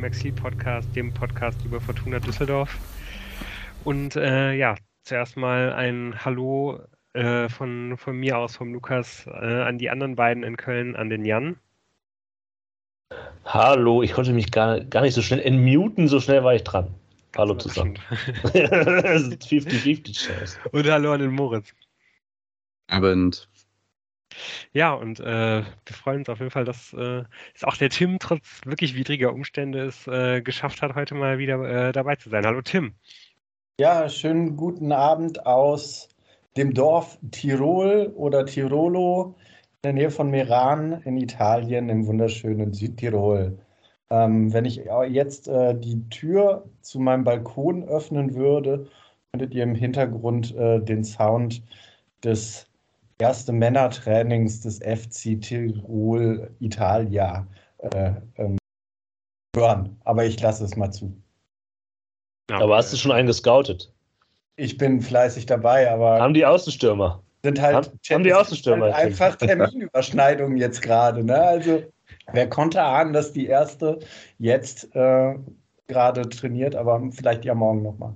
zum Exil-Podcast, dem Podcast über Fortuna Düsseldorf. Und äh, ja, zuerst mal ein Hallo äh, von, von mir aus, vom Lukas, äh, an die anderen beiden in Köln, an den Jan. Hallo, ich konnte mich gar, gar nicht so schnell entmuten, so schnell war ich dran. Hallo zusammen. 50-50 Chance. Und hallo an den Moritz. Abend. Ja, und äh, wir freuen uns auf jeden Fall, dass äh, es auch der Tim trotz wirklich widriger Umstände es äh, geschafft hat, heute mal wieder äh, dabei zu sein. Hallo Tim. Ja, schönen guten Abend aus dem Dorf Tirol oder Tirolo in der Nähe von Meran in Italien im wunderschönen Südtirol. Ähm, wenn ich jetzt äh, die Tür zu meinem Balkon öffnen würde, könntet ihr im Hintergrund äh, den Sound des ersten Männertrainings des FC Tirol Italia äh, ähm, hören. Aber ich lasse es mal zu. aber hast du schon einen gescoutet? Ich bin fleißig dabei, aber. Haben die Außenstürmer? Sind halt, haben, haben die Außenstürmer? Halt einfach Terminüberschneidungen jetzt gerade. Ne? Also, wer konnte ahnen, dass die erste jetzt äh, gerade trainiert, aber vielleicht ja morgen nochmal.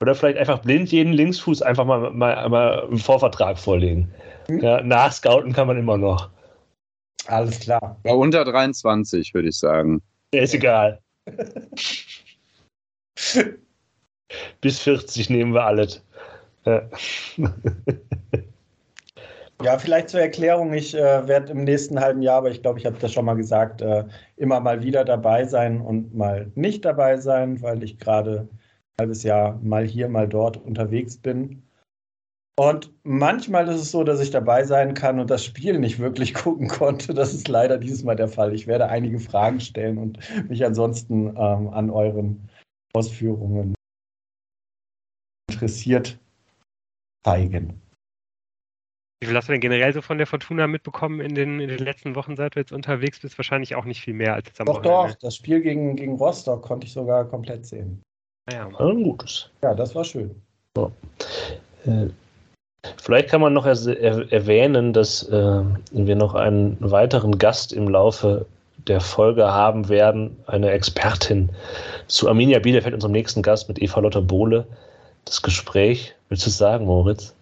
Oder vielleicht einfach blind jeden Linksfuß einfach mal, mal, mal einen Vorvertrag vorlegen. Hm? Ja, nachscouten kann man immer noch. Alles klar. Bei unter 23, würde ich sagen. Der ist egal. Bis 40 nehmen wir alles. Ja. Ja, vielleicht zur Erklärung. Ich äh, werde im nächsten halben Jahr, aber ich glaube, ich habe das schon mal gesagt, äh, immer mal wieder dabei sein und mal nicht dabei sein, weil ich gerade halbes Jahr mal hier, mal dort unterwegs bin. Und manchmal ist es so, dass ich dabei sein kann und das Spiel nicht wirklich gucken konnte. Das ist leider dieses Mal der Fall. Ich werde einige Fragen stellen und mich ansonsten ähm, an euren Ausführungen interessiert zeigen. Wie viel hast du denn generell so von der Fortuna mitbekommen in den, in den letzten Wochen, seit du jetzt unterwegs bist? Wahrscheinlich auch nicht viel mehr als jetzt am Doch, Wochenende. doch. Das Spiel gegen, gegen Rostock konnte ich sogar komplett sehen. Ja, ja gutes. Ja, das war schön. Ja. Äh, vielleicht kann man noch er erwähnen, dass äh, wir noch einen weiteren Gast im Laufe der Folge haben werden, eine Expertin zu Arminia Bielefeld, unserem nächsten Gast mit Eva Lotte Bohle. Das Gespräch, willst du es sagen, Moritz?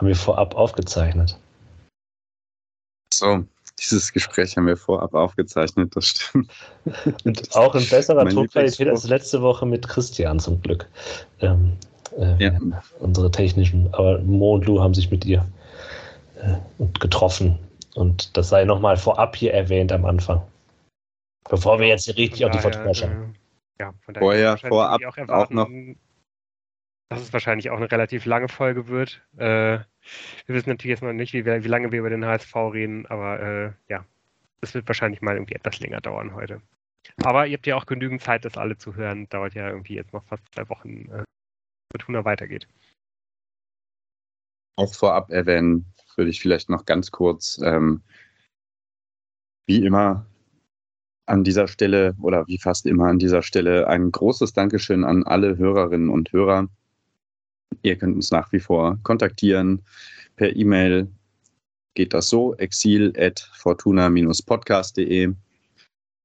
haben wir vorab aufgezeichnet. So, dieses Gespräch haben wir vorab aufgezeichnet, das stimmt. Und auch in besserer Tonqualität als letzte Woche mit Christian zum Glück. Ähm, äh, ja. Unsere technischen, aber Mo und Lou haben sich mit ihr äh, getroffen. Und das sei nochmal vorab hier erwähnt am Anfang. Bevor wir jetzt hier richtig auf die. Äh, ja, von daher Vorher, vorab auch, auch noch dass es wahrscheinlich auch eine relativ lange Folge wird. Äh, wir wissen natürlich jetzt noch nicht, wie, wie, lange wir über den HSV reden, aber äh, ja, es wird wahrscheinlich mal irgendwie etwas länger dauern heute. Aber ihr habt ja auch genügend Zeit, das alle zu hören. Dauert ja irgendwie jetzt noch fast zwei Wochen, äh, Fortuna weitergeht. Auch vorab erwähnen würde ich vielleicht noch ganz kurz, ähm, wie immer an dieser Stelle oder wie fast immer an dieser Stelle ein großes Dankeschön an alle Hörerinnen und Hörer, Ihr könnt uns nach wie vor kontaktieren. Per E-Mail geht das so: exil.fortuna-podcast.de.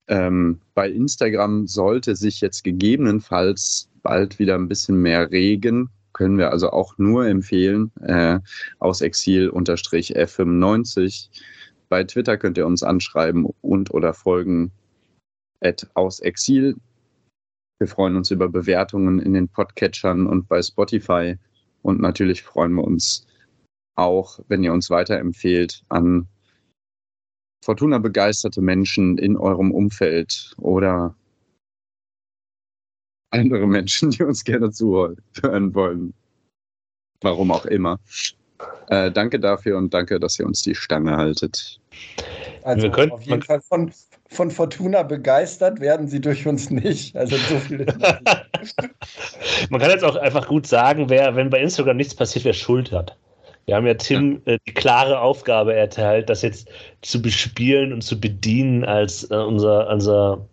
Ähm, bei Instagram sollte sich jetzt gegebenenfalls bald wieder ein bisschen mehr regen. Können wir also auch nur empfehlen, äh, aus Exil-F95. Bei Twitter könnt ihr uns anschreiben und oder folgen at aus Exil. Wir freuen uns über Bewertungen in den Podcatchern und bei Spotify. Und natürlich freuen wir uns auch, wenn ihr uns weiterempfehlt an Fortuna begeisterte Menschen in eurem Umfeld oder andere Menschen, die uns gerne zuhören wollen. Warum auch immer. Äh, danke dafür und danke, dass ihr uns die Stange haltet. Also können, auf jeden Fall von, von Fortuna begeistert werden sie durch uns nicht. Also so viel. Man kann jetzt auch einfach gut sagen, wer, wenn bei Instagram nichts passiert, wer Schuld hat. Wir haben ja Tim äh, die klare Aufgabe erteilt, das jetzt zu bespielen und zu bedienen als äh, unser, unser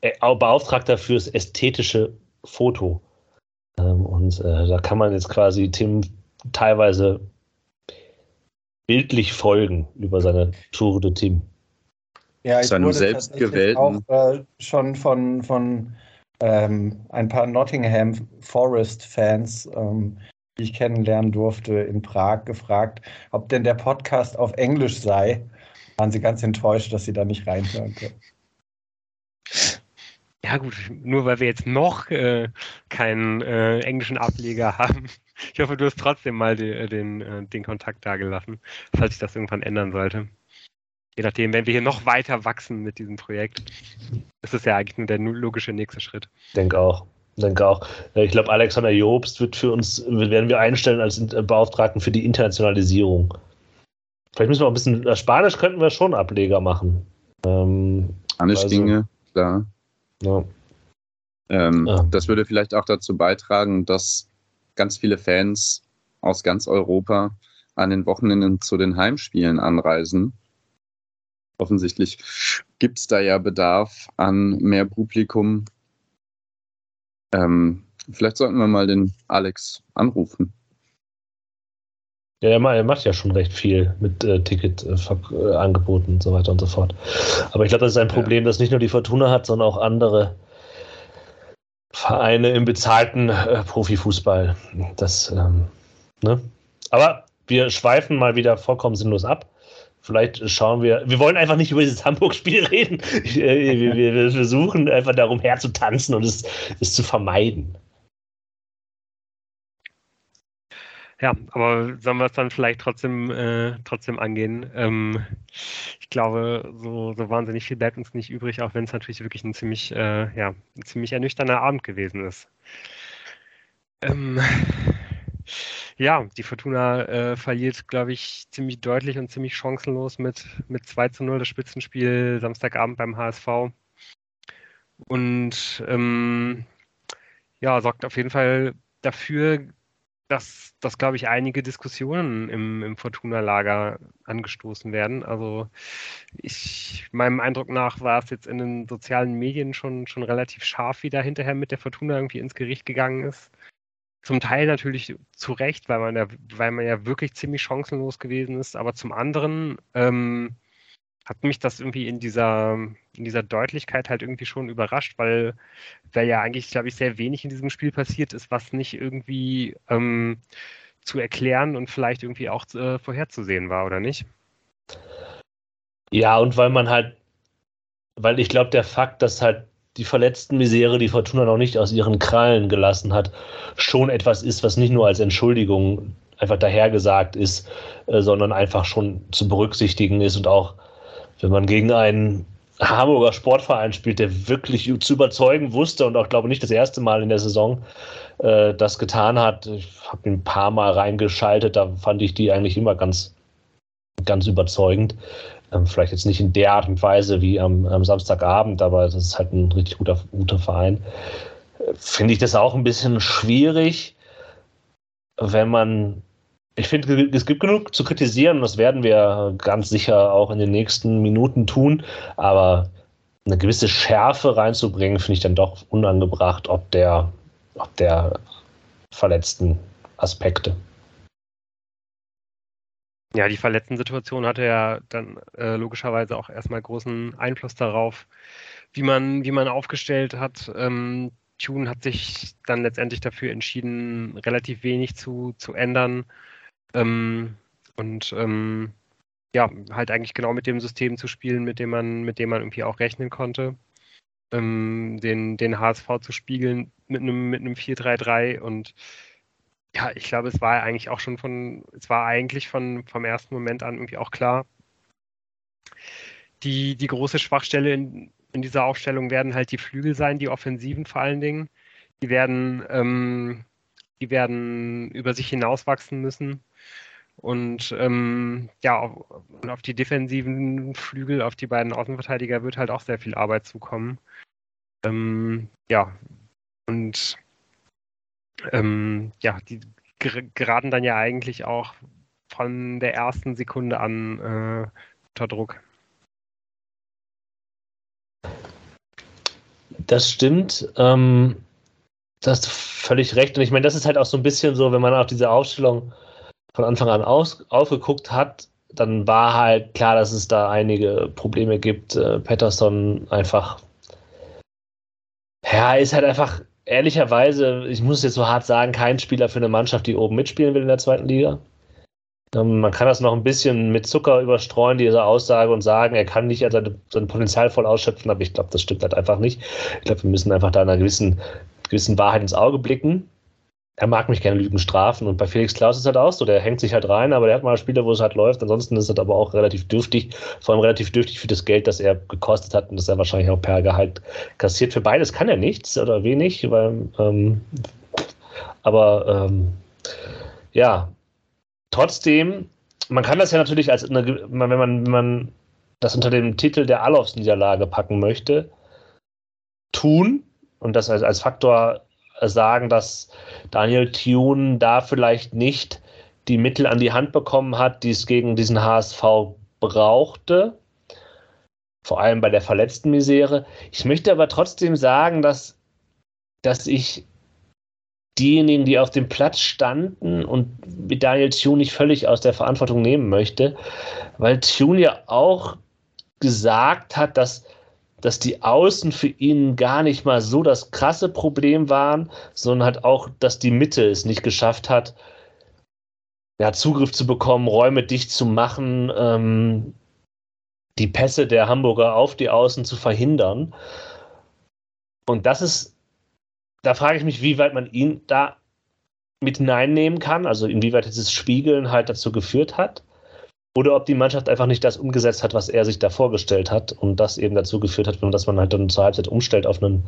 äh, Beauftragter fürs ästhetische Foto. Ähm, und äh, da kann man jetzt quasi Tim teilweise bildlich folgen über seine Tour de Tim. Ja, ich Seinem wurde selbstgewählten- auch äh, schon von, von ähm, ein paar Nottingham Forest-Fans, ähm, die ich kennenlernen durfte in Prag, gefragt, ob denn der Podcast auf Englisch sei. Waren sie ganz enttäuscht, dass sie da nicht reinhören können. Ja gut, nur weil wir jetzt noch äh, keinen äh, englischen Ableger haben. Ich hoffe, du hast trotzdem mal de, den, äh, den Kontakt da gelassen, falls sich das irgendwann ändern sollte. Je nachdem, wenn wir hier noch weiter wachsen mit diesem Projekt, ist es ja eigentlich nur der logische nächste Schritt. Denke auch. Denke auch. Äh, Ich glaube, Alexander Jobst wird für uns, werden wir einstellen als äh, Beauftragten für die Internationalisierung. Vielleicht müssen wir auch ein bisschen, äh, Spanisch könnten wir schon Ableger machen. Ähm, Spanisch Also- Dinge, klar. ja. Ähm, Ja. Das würde vielleicht auch dazu beitragen, dass ganz viele Fans aus ganz Europa an den Wochenenden zu den Heimspielen anreisen. Offensichtlich gibt es da ja Bedarf an mehr Publikum. Ähm, vielleicht sollten wir mal den Alex anrufen. Ja, er ma- macht ja schon recht viel mit äh, Ticketangeboten und so weiter und so fort. Aber ich glaube, das ist ein Ja. Problem, das nicht nur die Fortuna hat, sondern auch andere Vereine im bezahlten äh, Profifußball. Das, ähm, ne? Aber wir schweifen mal wieder vollkommen sinnlos ab. Vielleicht schauen wir. Wir wollen einfach nicht über dieses Hamburg-Spiel reden. Äh, wir, wir, wir versuchen einfach darum herzutanzen und es, es zu vermeiden. Ja, aber sollen wir es dann vielleicht trotzdem, äh, trotzdem angehen? Ähm, ich glaube, so, so wahnsinnig viel bleibt uns nicht übrig, auch wenn es natürlich wirklich ein ziemlich, äh, ja, ein ziemlich ernüchternder Abend gewesen ist. Ähm, ja, die Fortuna äh, verliert, glaube ich, ziemlich deutlich und ziemlich chancenlos mit, mit 2 zu 0 das Spitzenspiel Samstagabend beim HSV. Und ähm, ja, sorgt auf jeden Fall dafür, dass, dass glaube ich, einige Diskussionen im, im Fortuna-Lager angestoßen werden. Also ich, meinem Eindruck nach war es jetzt in den sozialen Medien schon, schon relativ scharf, wie da hinterher mit der Fortuna irgendwie ins Gericht gegangen ist. Zum Teil natürlich zu Recht, weil man ja, weil man ja wirklich ziemlich chancenlos gewesen ist, aber zum anderen ähm, hat mich das irgendwie in dieser, in dieser Deutlichkeit halt irgendwie schon überrascht, weil, weil ja eigentlich, glaube ich, sehr wenig in diesem Spiel passiert ist, was nicht irgendwie ähm, zu erklären und vielleicht irgendwie auch äh, vorherzusehen war, oder nicht? Ja, und weil man halt, weil ich glaube, der Fakt, dass halt die verletzten Misere, die Fortuna noch nicht aus ihren Krallen gelassen hat, schon etwas ist, was nicht nur als Entschuldigung einfach dahergesagt ist, äh, sondern einfach schon zu berücksichtigen ist und auch, wenn man gegen einen Hamburger Sportverein spielt, der wirklich zu überzeugen wusste und auch, glaube ich, nicht das erste Mal in der Saison äh, das getan hat. Ich habe ihn ein paar Mal reingeschaltet, da fand ich die eigentlich immer ganz, ganz überzeugend. Ähm, vielleicht jetzt nicht in der Art und Weise wie am, am Samstagabend, aber das ist halt ein richtig guter, guter Verein. Finde ich das auch ein bisschen schwierig, wenn man. Ich finde, es gibt genug zu kritisieren das werden wir ganz sicher auch in den nächsten Minuten tun, aber eine gewisse Schärfe reinzubringen, finde ich dann doch unangebracht, ob der, ob der verletzten Aspekte. Ja, die Verletzten-Situation hatte ja dann äh, logischerweise auch erstmal großen Einfluss darauf, wie man, wie man aufgestellt hat. Ähm, Tune hat sich dann letztendlich dafür entschieden, relativ wenig zu, zu ändern. Ähm, und ähm, ja, halt eigentlich genau mit dem System zu spielen, mit dem man, mit dem man irgendwie auch rechnen konnte. Ähm, den, den HSV zu spiegeln mit einem, mit einem 4-3-3 und ja, ich glaube, es war eigentlich auch schon von, es war eigentlich von, vom ersten Moment an irgendwie auch klar, die, die große Schwachstelle in, in dieser Aufstellung werden halt die Flügel sein, die Offensiven vor allen Dingen. Die werden, ähm, die werden über sich hinauswachsen müssen. Und ähm, ja, auf, auf die defensiven Flügel, auf die beiden Außenverteidiger wird halt auch sehr viel Arbeit zukommen. Ähm, ja, und ähm, ja, die ger geraten dann ja eigentlich auch von der ersten Sekunde an äh, unter Druck. Das stimmt. Ähm, da hast völlig recht. Und ich meine, das ist halt auch so ein bisschen so, wenn man auch diese Aufstellung von Anfang an aus, aufgeguckt hat, dann war halt klar, dass es da einige Probleme gibt. Äh, Patterson einfach, ja, ist halt einfach ehrlicherweise, ich muss es jetzt so hart sagen, kein Spieler für eine Mannschaft, die oben mitspielen will in der zweiten Liga. Ähm, man kann das noch ein bisschen mit Zucker überstreuen, diese Aussage, und sagen, er kann nicht sein, sein Potenzial voll ausschöpfen, aber ich glaube, das stimmt halt einfach nicht. Ich glaube, wir müssen einfach da einer gewissen, gewissen Wahrheit ins Auge blicken er mag mich gerne Lügen strafen. Und bei Felix Klaus ist halt auch so, der hängt sich halt rein, aber der hat mal Spiele, wo es halt läuft. Ansonsten ist es aber auch relativ dürftig, vor allem relativ dürftig für das Geld, das er gekostet hat und das er wahrscheinlich auch per Gehalt kassiert. Für beides kann er nichts oder wenig, weil, ähm, aber ähm, ja, trotzdem, man kann das ja natürlich als eine, wenn man, wenn man das unter dem Titel der Alofs-Niederlage packen möchte, tun und das als, als Faktor sagen, dass Daniel Thune da vielleicht nicht die Mittel an die Hand bekommen hat, die es gegen diesen HSV brauchte. Vor allem bei der verletzten Misere. Ich möchte aber trotzdem sagen, dass, dass ich diejenigen, die auf dem Platz standen und mit Daniel Thune nicht völlig aus der Verantwortung nehmen möchte, weil Thune ja auch gesagt hat, dass dass die Außen für ihn gar nicht mal so das krasse Problem waren, sondern halt auch, dass die Mitte es nicht geschafft hat, ja, Zugriff zu bekommen, Räume dicht zu machen, ähm, die Pässe der Hamburger auf die Außen zu verhindern. Und das ist, da frage ich mich, wie weit man ihn da mit hineinnehmen kann, also inwieweit dieses Spiegeln halt dazu geführt hat. Oder ob die Mannschaft einfach nicht das umgesetzt hat, was er sich da vorgestellt hat und das eben dazu geführt hat, dass man halt dann zur Halbzeit umstellt auf, einen,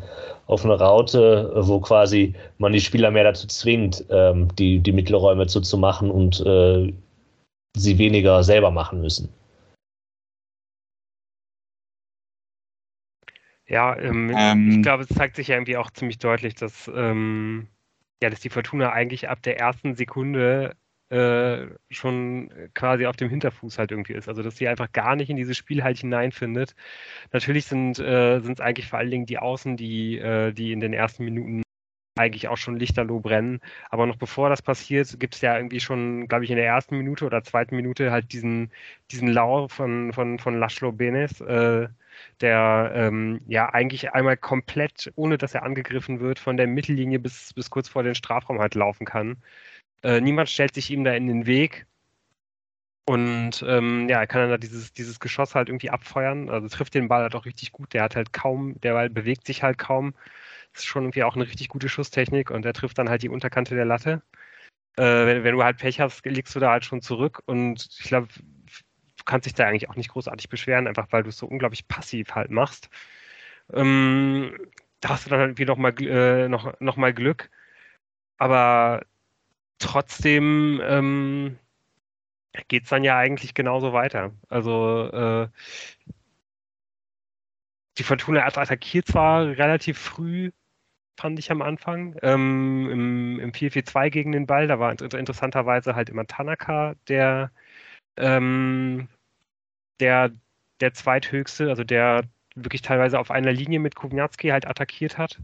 auf eine Raute, wo quasi man die Spieler mehr dazu zwingt, ähm, die, die Mittelräume zuzumachen und äh, sie weniger selber machen müssen. Ja, ähm, ähm, ich glaube, es zeigt sich ja irgendwie auch ziemlich deutlich, dass, ähm, ja, dass die Fortuna eigentlich ab der ersten Sekunde äh, schon quasi auf dem Hinterfuß halt irgendwie ist. Also dass sie einfach gar nicht in dieses Spiel halt hineinfindet. Natürlich sind äh, es eigentlich vor allen Dingen die Außen, die, äh, die in den ersten Minuten eigentlich auch schon lichterloh brennen. Aber noch bevor das passiert, gibt es ja irgendwie schon, glaube ich, in der ersten Minute oder zweiten Minute halt diesen, diesen Lau von, von, von Laszlo Benes, äh, der ähm, ja eigentlich einmal komplett, ohne dass er angegriffen wird, von der Mittellinie bis, bis kurz vor den Strafraum halt laufen kann. Äh, niemand stellt sich ihm da in den Weg. Und ähm, ja, er kann dann da dieses, dieses Geschoss halt irgendwie abfeuern. Also trifft den Ball halt auch richtig gut. Der hat halt kaum, der Ball bewegt sich halt kaum. Das ist schon irgendwie auch eine richtig gute Schusstechnik und er trifft dann halt die Unterkante der Latte. Äh, wenn, wenn, du halt Pech hast, liegst du da halt schon zurück und ich glaube, du kannst dich da eigentlich auch nicht großartig beschweren, einfach weil du es so unglaublich passiv halt machst. Ähm, da hast du dann halt irgendwie nochmal äh, noch, noch mal Glück. Aber trotzdem ähm, geht es dann ja eigentlich genauso weiter. Also äh, die Fortuna attackiert zwar relativ früh, fand ich am Anfang, ähm, im, im 4-4-2 gegen den Ball. Da war interessanterweise halt immer Tanaka der, ähm, der, der zweithöchste, also der wirklich teilweise auf einer Linie mit Kubniatski halt attackiert hat.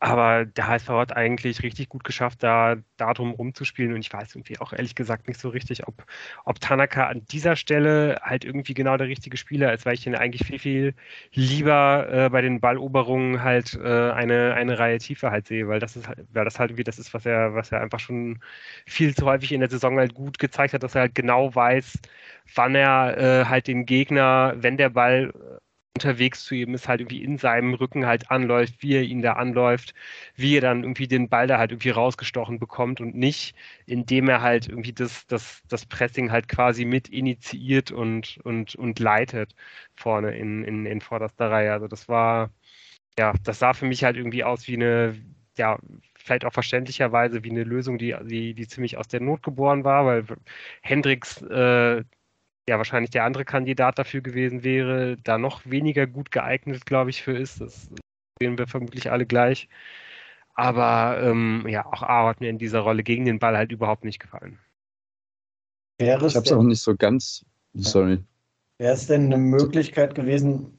Aber der HSV hat eigentlich richtig gut geschafft, da darum rumzuspielen. Und ich weiß irgendwie auch ehrlich gesagt nicht so richtig, ob, ob Tanaka an dieser Stelle halt irgendwie genau der richtige Spieler ist, weil ich ihn eigentlich viel, viel lieber äh, bei den Balloberungen halt äh, eine, eine Reihe tiefer halt sehe, weil das ist halt, weil das halt irgendwie das ist, was er, was er einfach schon viel zu häufig in der Saison halt gut gezeigt hat, dass er halt genau weiß, wann er äh, halt den Gegner, wenn der Ball unterwegs zu ihm ist, halt irgendwie in seinem Rücken halt anläuft, wie er ihn da anläuft, wie er dann irgendwie den Ball da halt irgendwie rausgestochen bekommt und nicht, indem er halt irgendwie das, das, das Pressing halt quasi mit initiiert und, und, und leitet vorne in, in, in vorderster Reihe. Also das war, ja, das sah für mich halt irgendwie aus wie eine, ja, vielleicht auch verständlicherweise wie eine Lösung, die, die, die ziemlich aus der Not geboren war, weil Hendricks äh, ja wahrscheinlich der andere Kandidat dafür gewesen wäre, da noch weniger gut geeignet, glaube ich, für ist. Das sehen wir vermutlich alle gleich. Aber ähm, ja, auch A hat mir in dieser Rolle gegen den Ball halt überhaupt nicht gefallen. Wäre ich habe es auch nicht so ganz. Sorry. Wäre es denn eine Möglichkeit gewesen,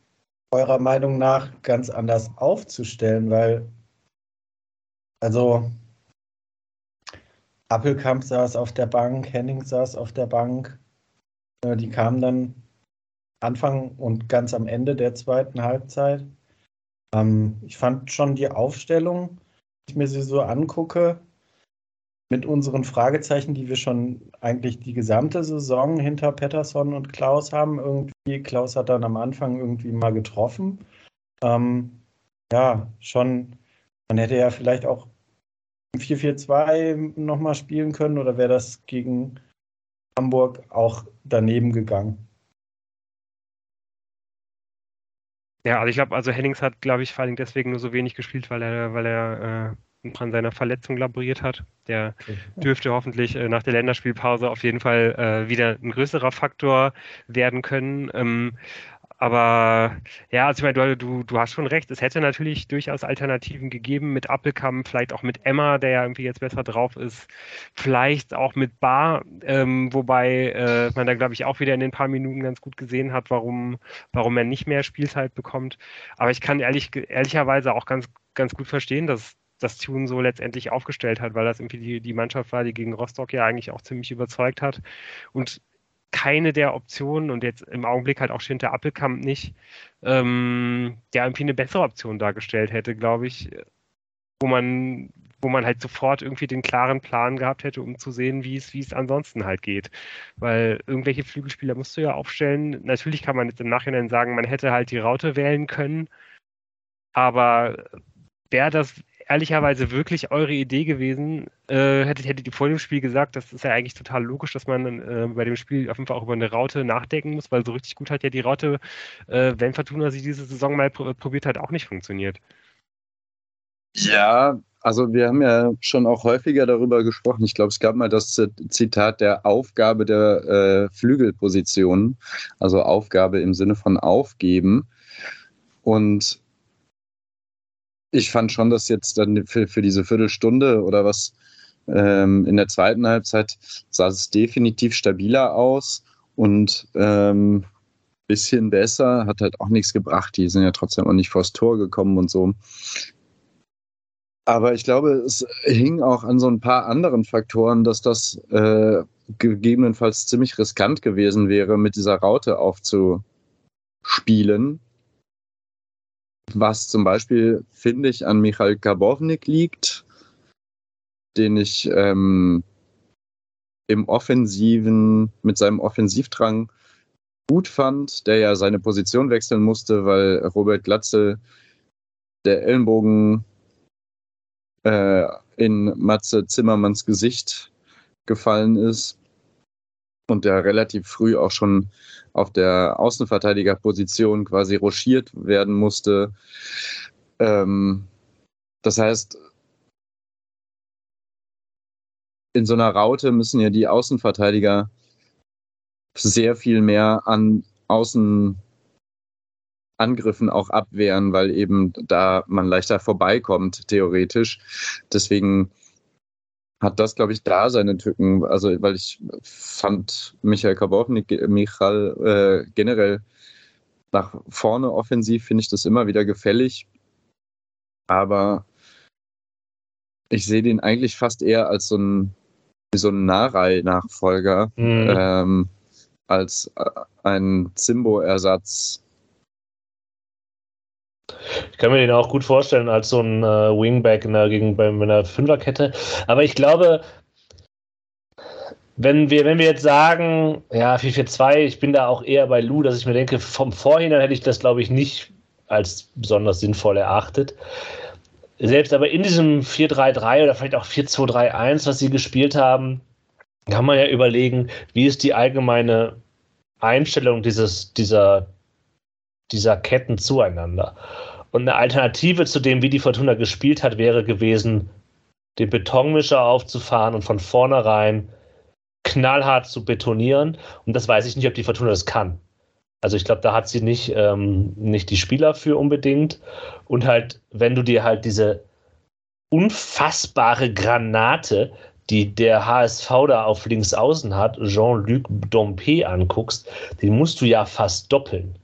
eurer Meinung nach ganz anders aufzustellen? Weil, also Appelkamp saß auf der Bank, Henning saß auf der Bank. Äh, die kamen dann Anfang und ganz am Ende der zweiten Halbzeit. Ähm, ich fand schon die Aufstellung, wenn ich mir sie so angucke, mit unseren Fragezeichen, die wir schon eigentlich die gesamte Saison hinter Pettersson und Klaus haben. Irgendwie, Klaus hat dann am Anfang irgendwie mal getroffen. Ähm, ja, schon, man hätte ja vielleicht auch 4-4-2 nochmal spielen können oder wäre das gegen Hamburg auch daneben gegangen? Ja, also ich glaube, also Hennings hat, glaube ich, vor allem deswegen nur so wenig gespielt, weil er, weil er äh, an seiner Verletzung laboriert hat. Der dürfte hoffentlich äh, nach der Länderspielpause auf jeden Fall äh, wieder ein größerer Faktor werden können. Ähm, aber ja, also ich meine, du, du hast schon recht, es hätte natürlich durchaus Alternativen gegeben mit Appelkamp, vielleicht auch mit Emma, der ja irgendwie jetzt besser drauf ist, vielleicht auch mit Bar, ähm, wobei äh, man da, glaube ich, auch wieder in den paar Minuten ganz gut gesehen hat, warum, warum er nicht mehr Spielzeit bekommt. Aber ich kann ehrlich, ehrlicherweise auch ganz, ganz gut verstehen, dass, das Tune so letztendlich aufgestellt hat, weil das irgendwie die, die Mannschaft war, die gegen Rostock ja eigentlich auch ziemlich überzeugt hat. Und keine der Optionen und jetzt im Augenblick halt auch Schinter Appelkamp nicht, ähm, der irgendwie eine bessere Option dargestellt hätte, glaube ich, wo man, wo man halt sofort irgendwie den klaren Plan gehabt hätte, um zu sehen, wie es, wie es ansonsten halt geht. Weil irgendwelche Flügelspieler musst du ja aufstellen. Natürlich kann man jetzt im Nachhinein sagen, man hätte halt die Raute wählen können, aber wäre das ehrlicherweise wirklich eure Idee gewesen? Äh, hättet, hättet ihr vor dem Spiel gesagt, das ist ja eigentlich total logisch, dass man äh, bei dem Spiel auf jeden Fall auch über eine Raute nachdenken muss, weil so richtig gut hat ja die Raute, äh, wenn Fortuna sie diese Saison mal pr probiert hat, auch nicht funktioniert. Ja, also wir haben ja schon auch häufiger darüber gesprochen. Ich glaube, es gab mal das Zitat der Aufgabe der äh, Flügelposition, also Aufgabe im Sinne von aufgeben. Und ich fand schon, dass jetzt dann für, für diese Viertelstunde oder was ähm, in der zweiten Halbzeit sah es definitiv stabiler aus und ähm, bisschen besser, hat halt auch nichts gebracht. Die sind ja trotzdem auch nicht vors Tor gekommen und so. Aber ich glaube, es hing auch an so ein paar anderen Faktoren, dass das äh, gegebenenfalls ziemlich riskant gewesen wäre, mit dieser Raute aufzuspielen was zum Beispiel, finde ich, an Michael Gabownik liegt, den ich ähm, im Offensiven, mit seinem Offensivdrang gut fand, der ja seine Position wechseln musste, weil Robert Glatze der Ellenbogen äh, in Matze Zimmermanns Gesicht gefallen ist und der relativ früh auch schon auf der Außenverteidigerposition quasi rochiert werden musste. Ähm, das heißt, in so einer Raute müssen ja die Außenverteidiger sehr viel mehr an Außenangriffen auch abwehren, weil eben da man leichter vorbeikommt, theoretisch. Deswegen hat das, glaube ich, da seine Tücken. Also, weil ich fand Michael Kabownik, Michal äh, generell nach vorne offensiv finde ich das immer wieder gefällig. Aber ich sehe den eigentlich fast eher als so ein, so ein Narei-Nachfolger, mhm. ähm, als äh, ein Zimbo-Ersatz ich kann mir den auch gut vorstellen als so ein äh, Wingback in der, gegen, bei einer Fünferkette. Aber ich glaube, wenn wir, wenn wir jetzt sagen, ja, 4-4-2, ich bin da auch eher bei Lou, dass ich mir denke, vom Vorhinein hätte ich das, glaube ich, nicht als besonders sinnvoll erachtet. Selbst aber in diesem 4-3-3 oder vielleicht auch 4-2-3-1, was sie gespielt haben, kann man ja überlegen, wie ist die allgemeine Einstellung dieses, dieser, dieser Ketten zueinander. Und eine Alternative zu dem, wie die Fortuna gespielt hat, wäre gewesen, den Betonmischer aufzufahren und von vornherein knallhart zu betonieren. Und das weiß ich nicht, ob die Fortuna das kann. Also ich glaube, da hat sie nicht, ähm, nicht die Spieler für unbedingt. Und halt, wenn du dir halt diese unfassbare Granate, die der HSV da auf links außen hat, Jean-Luc Dompe anguckst, den musst du ja fast doppeln.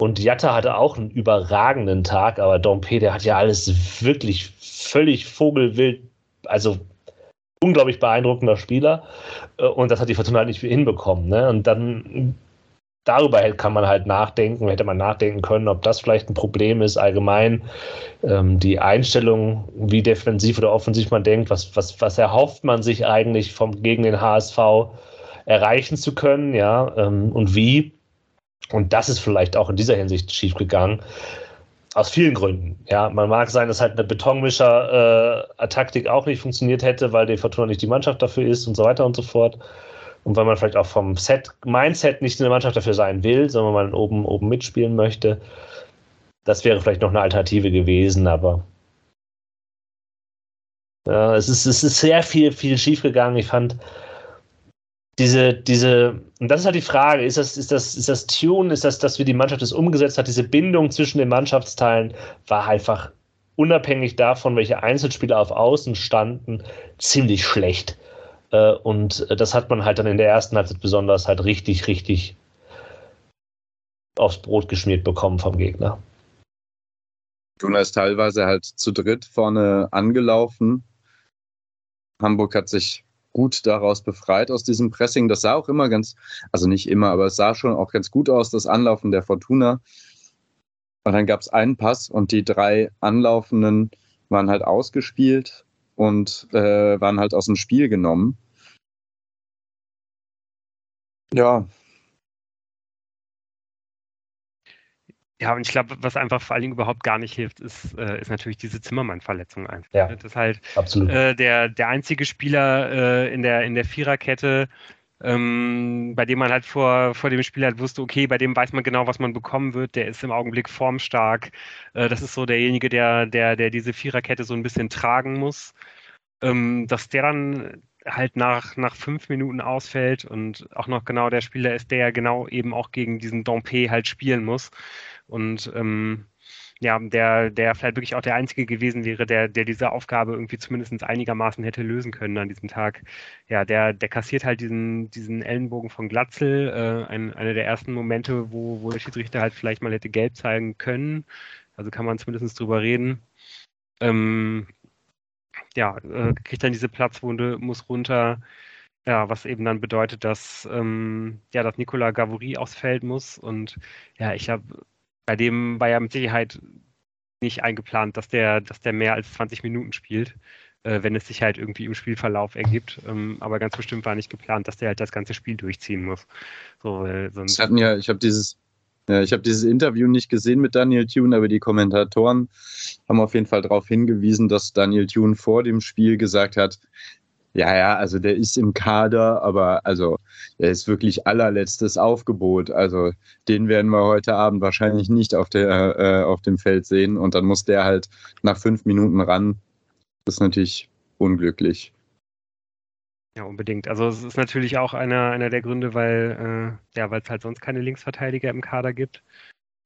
Und Jatta hatte auch einen überragenden Tag, aber Dompe, der hat ja alles wirklich völlig vogelwild, also unglaublich beeindruckender Spieler. Äh, und das hat die Fortuna halt nicht hinbekommen. Ne? Und dann darüber kann man halt nachdenken, hätte man nachdenken können, ob das vielleicht ein Problem ist, allgemein ähm, die Einstellung, wie defensiv oder offensiv man denkt, was, was, was erhofft man sich eigentlich vom, gegen den HSV erreichen zu können, ja, ähm, und wie. Und das ist vielleicht auch in dieser Hinsicht schiefgegangen. Aus vielen Gründen. Ja, man mag sein, dass halt eine Betonmischer-Taktik äh, auch nicht funktioniert hätte, weil die Fortuna nicht die Mannschaft dafür ist und so weiter und so fort. Und weil man vielleicht auch vom Set, Mindset nicht eine Mannschaft dafür sein will, sondern man oben, oben mitspielen möchte. Das wäre vielleicht noch eine Alternative gewesen, aber ja, es ist, es ist sehr viel, viel schiefgegangen. Ich fand, diese, diese, und das ist halt die Frage, ist das, ist das, ist das Tune, ist das, dass wie die Mannschaft das umgesetzt hat, diese Bindung zwischen den Mannschaftsteilen war einfach unabhängig davon, welche Einzelspieler auf Außen standen, ziemlich schlecht. Äh, und das hat man halt dann in der ersten Halbzeit besonders halt richtig, richtig aufs Brot geschmiert bekommen vom Gegner. Juna ist teilweise halt zu dritt vorne angelaufen. Hamburg hat sich gut daraus befreit aus diesem Pressing. Das sah auch immer ganz, also nicht immer, aber es sah schon auch ganz gut aus, das Anlaufen der Fortuna. Und dann gab es einen Pass und die drei Anlaufenden waren halt ausgespielt und äh, waren halt aus dem Spiel genommen. Ja, Ja, und ich glaube, was einfach vor allen Dingen überhaupt gar nicht hilft, ist, äh, ist natürlich diese Zimmermann-Verletzung einfach. Ja, das ist halt absolut. Äh, der, der einzige Spieler äh, in, der, in der Viererkette, ähm, bei dem man halt vor, vor dem Spiel halt wusste, okay, bei dem weiß man genau, was man bekommen wird, der ist im Augenblick formstark. Äh, das ist so derjenige, der, der, der diese Viererkette so ein bisschen tragen muss. Ähm, dass der dann halt nach, nach fünf Minuten ausfällt und auch noch genau der Spieler ist, der ja genau eben auch gegen diesen Dompe halt spielen muss. Und ähm, ja, der, der vielleicht wirklich auch der Einzige gewesen wäre, der, der diese Aufgabe irgendwie zumindest einigermaßen hätte lösen können an diesem Tag. Ja, der, der kassiert halt diesen, diesen Ellenbogen von Glatzel, äh, ein, einer der ersten Momente, wo, wo der Schiedsrichter halt vielleicht mal hätte gelb zeigen können. Also kann man zumindest drüber reden. Ähm, ja, äh, kriegt dann diese Platzwunde, muss runter. Ja, was eben dann bedeutet, dass, ähm, ja, dass Nicola Gavouri aufs Feld muss. Und ja, ich habe bei dem war ja mit Sicherheit nicht eingeplant, dass der, dass der mehr als 20 Minuten spielt, äh, wenn es sich halt irgendwie im Spielverlauf ergibt. Ähm, aber ganz bestimmt war nicht geplant, dass der halt das ganze Spiel durchziehen muss. So, äh, sonst hatten ja, ich habe dieses, ja, ich habe dieses Interview nicht gesehen mit Daniel Thune, aber die Kommentatoren haben auf jeden Fall darauf hingewiesen, dass Daniel Thune vor dem Spiel gesagt hat, ja, ja, also der ist im Kader, aber also er ist wirklich allerletztes Aufgebot. Also den werden wir heute Abend wahrscheinlich nicht auf, der, äh, auf dem Feld sehen. Und dann muss der halt nach fünf Minuten ran. Das ist natürlich unglücklich. Ja, unbedingt. Also es ist natürlich auch einer, einer der Gründe, weil äh, ja, es halt sonst keine Linksverteidiger im Kader gibt.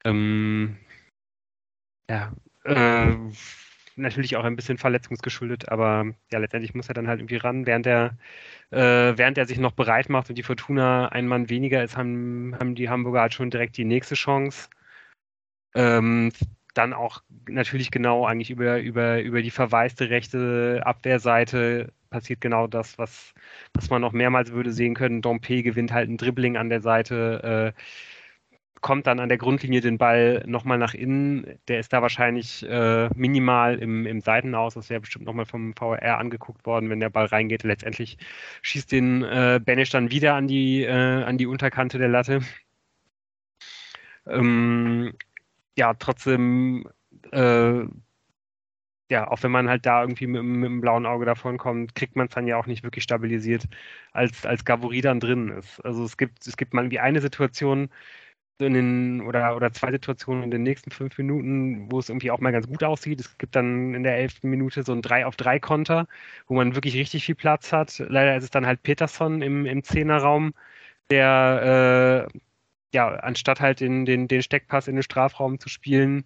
Ähm, ja, äh, natürlich auch ein bisschen verletzungsgeschuldet, aber ja, letztendlich muss er dann halt irgendwie ran, während er, äh, während er sich noch bereit macht und die Fortuna ein Mann weniger ist, haben, haben die Hamburger halt schon direkt die nächste Chance. Ähm, dann auch natürlich genau eigentlich über, über, über die verwaiste rechte Abwehrseite passiert genau das, was, was man noch mehrmals würde sehen können. Dompe gewinnt halt ein Dribbling an der Seite. Äh, kommt dann an der Grundlinie den Ball nochmal nach innen. Der ist da wahrscheinlich äh, minimal im, im Seitenaus. Das wäre bestimmt nochmal vom VR angeguckt worden, wenn der Ball reingeht. Letztendlich schießt den äh, Banish dann wieder an die, äh, an die Unterkante der Latte. Ähm, ja, trotzdem, äh, ja, auch wenn man halt da irgendwie mit, mit dem blauen Auge davon kommt, kriegt man es dann ja auch nicht wirklich stabilisiert, als, als Gavori dann drin ist. Also es gibt, es gibt mal irgendwie eine Situation, in den, oder, oder zwei Situationen in den nächsten fünf Minuten, wo es irgendwie auch mal ganz gut aussieht. Es gibt dann in der elften Minute so ein 3 auf 3 Konter, wo man wirklich richtig viel Platz hat. Leider ist es dann halt Peterson im, im Zehnerraum, der äh, ja, anstatt halt den, den, den Steckpass in den Strafraum zu spielen,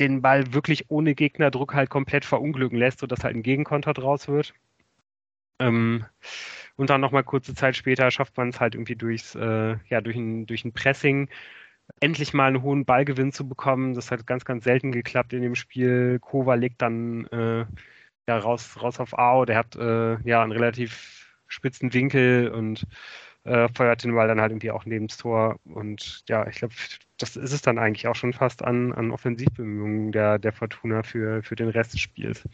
den Ball wirklich ohne Gegnerdruck halt komplett verunglücken lässt, sodass halt ein Gegenkonter draus wird. Ähm, und dann nochmal kurze Zeit später schafft man es halt irgendwie durchs, äh, ja, durch ein, durch ein Pressing endlich mal einen hohen Ballgewinn zu bekommen. Das hat ganz, ganz selten geklappt in dem Spiel. Kova legt dann äh, ja, raus, raus auf Ao. Der hat äh, ja einen relativ spitzen Winkel und äh, feuert den Ball dann halt irgendwie auch neben das Tor. Und ja, ich glaube, das ist es dann eigentlich auch schon fast an, an Offensivbemühungen der, der Fortuna für, für den Rest des Spiels.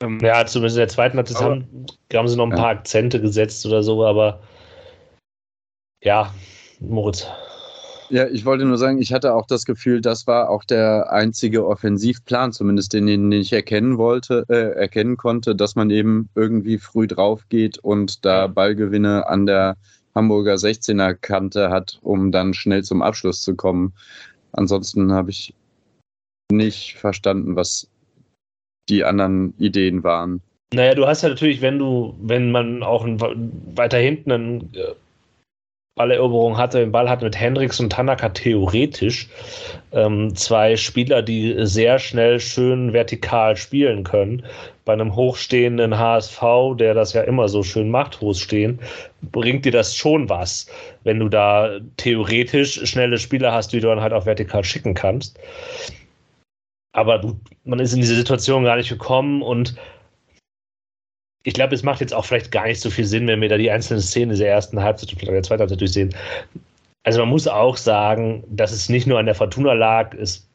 Ähm, ja, zumindest in der zweiten Halbzeit haben, haben sie noch ein paar Akzente gesetzt oder so, aber ja, Moritz. Ja, ich wollte nur sagen, ich hatte auch das Gefühl, das war auch der einzige Offensivplan, zumindest den, den ich erkennen wollte, äh, erkennen konnte, dass man eben irgendwie früh drauf geht und da Ballgewinne an der Hamburger 16er Kante hat, um dann schnell zum Abschluss zu kommen. Ansonsten habe ich nicht verstanden, was die anderen Ideen waren. Naja, du hast ja natürlich, wenn du, wenn man auch weiter hinten einen Balleroberung hatte, den Ball hat mit Hendricks und Tanaka theoretisch ähm, zwei Spieler, die sehr schnell schön vertikal spielen können. Bei einem hochstehenden HSV, der das ja immer so schön macht, hochstehen, bringt dir das schon was, wenn du da theoretisch schnelle Spieler hast, die du dann halt auch vertikal schicken kannst. Aber du, man ist in diese Situation gar nicht gekommen und ich glaube, es macht jetzt auch vielleicht gar nicht so viel Sinn, wenn wir da die einzelnen Szenen dieser ersten Halbzeit und der zweiten Halbzeit durchsehen. Also man muss auch sagen, dass es nicht nur an der Fortuna lag ist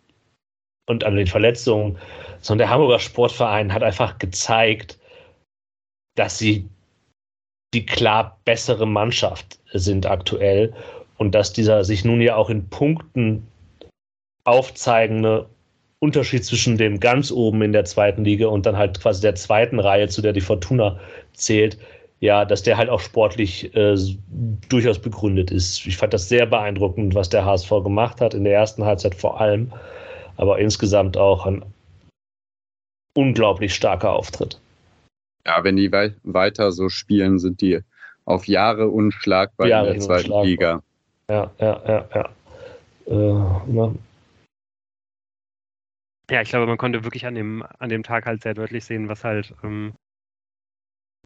und an den Verletzungen, sondern der Hamburger Sportverein hat einfach gezeigt, dass sie die klar bessere Mannschaft sind aktuell und dass dieser sich nun ja auch in Punkten aufzeigende Unterschied zwischen dem ganz oben in der zweiten Liga und dann halt quasi der zweiten Reihe, zu der die Fortuna zählt, ja, dass der halt auch sportlich äh, durchaus begründet ist. Ich fand das sehr beeindruckend, was der HSV gemacht hat, in der ersten Halbzeit vor allem, aber insgesamt auch ein unglaublich starker Auftritt. Ja, wenn die wei weiter so spielen, sind die auf Jahre unschlagbar Jahre in der zweiten. Liga. Ja, ja, ja, ja. Äh, ja, ich glaube, man konnte wirklich an dem, an dem Tag halt sehr deutlich sehen, was halt, ähm,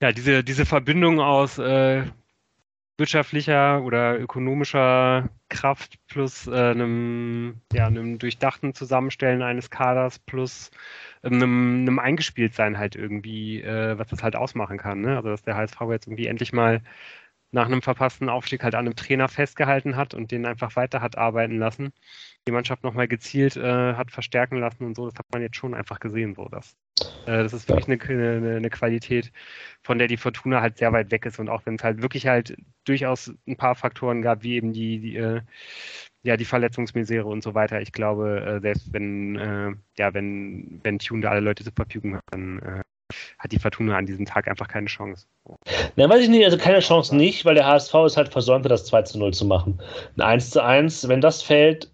ja, diese, diese Verbindung aus äh, wirtschaftlicher oder ökonomischer Kraft plus äh, einem, ja, einem durchdachten Zusammenstellen eines Kaders plus ähm, einem, einem Eingespieltsein halt irgendwie, äh, was das halt ausmachen kann. Ne? Also dass der HSV jetzt irgendwie endlich mal nach einem verpassten Aufstieg halt an einem Trainer festgehalten hat und den einfach weiter hat arbeiten lassen. Die Mannschaft nochmal gezielt äh, hat verstärken lassen und so, das hat man jetzt schon einfach gesehen. So. Das, äh, das ist wirklich eine, eine, eine, Qualität, von der die Fortuna halt sehr weit weg ist. Und auch wenn es halt wirklich halt durchaus ein paar Faktoren gab, wie eben die, die äh, ja, die Verletzungsmisere und so weiter. Ich glaube, äh, selbst wenn, äh, ja, wenn, wenn Tune da alle Leute zur Verfügung hat, dann äh, hat die Fortuna an diesem Tag einfach keine Chance. Na, weiß ich nicht, also keine Chance nicht, weil der HSV ist halt versäumt, das 2 zu 0 zu machen. Ein 1 zu 1, wenn das fällt,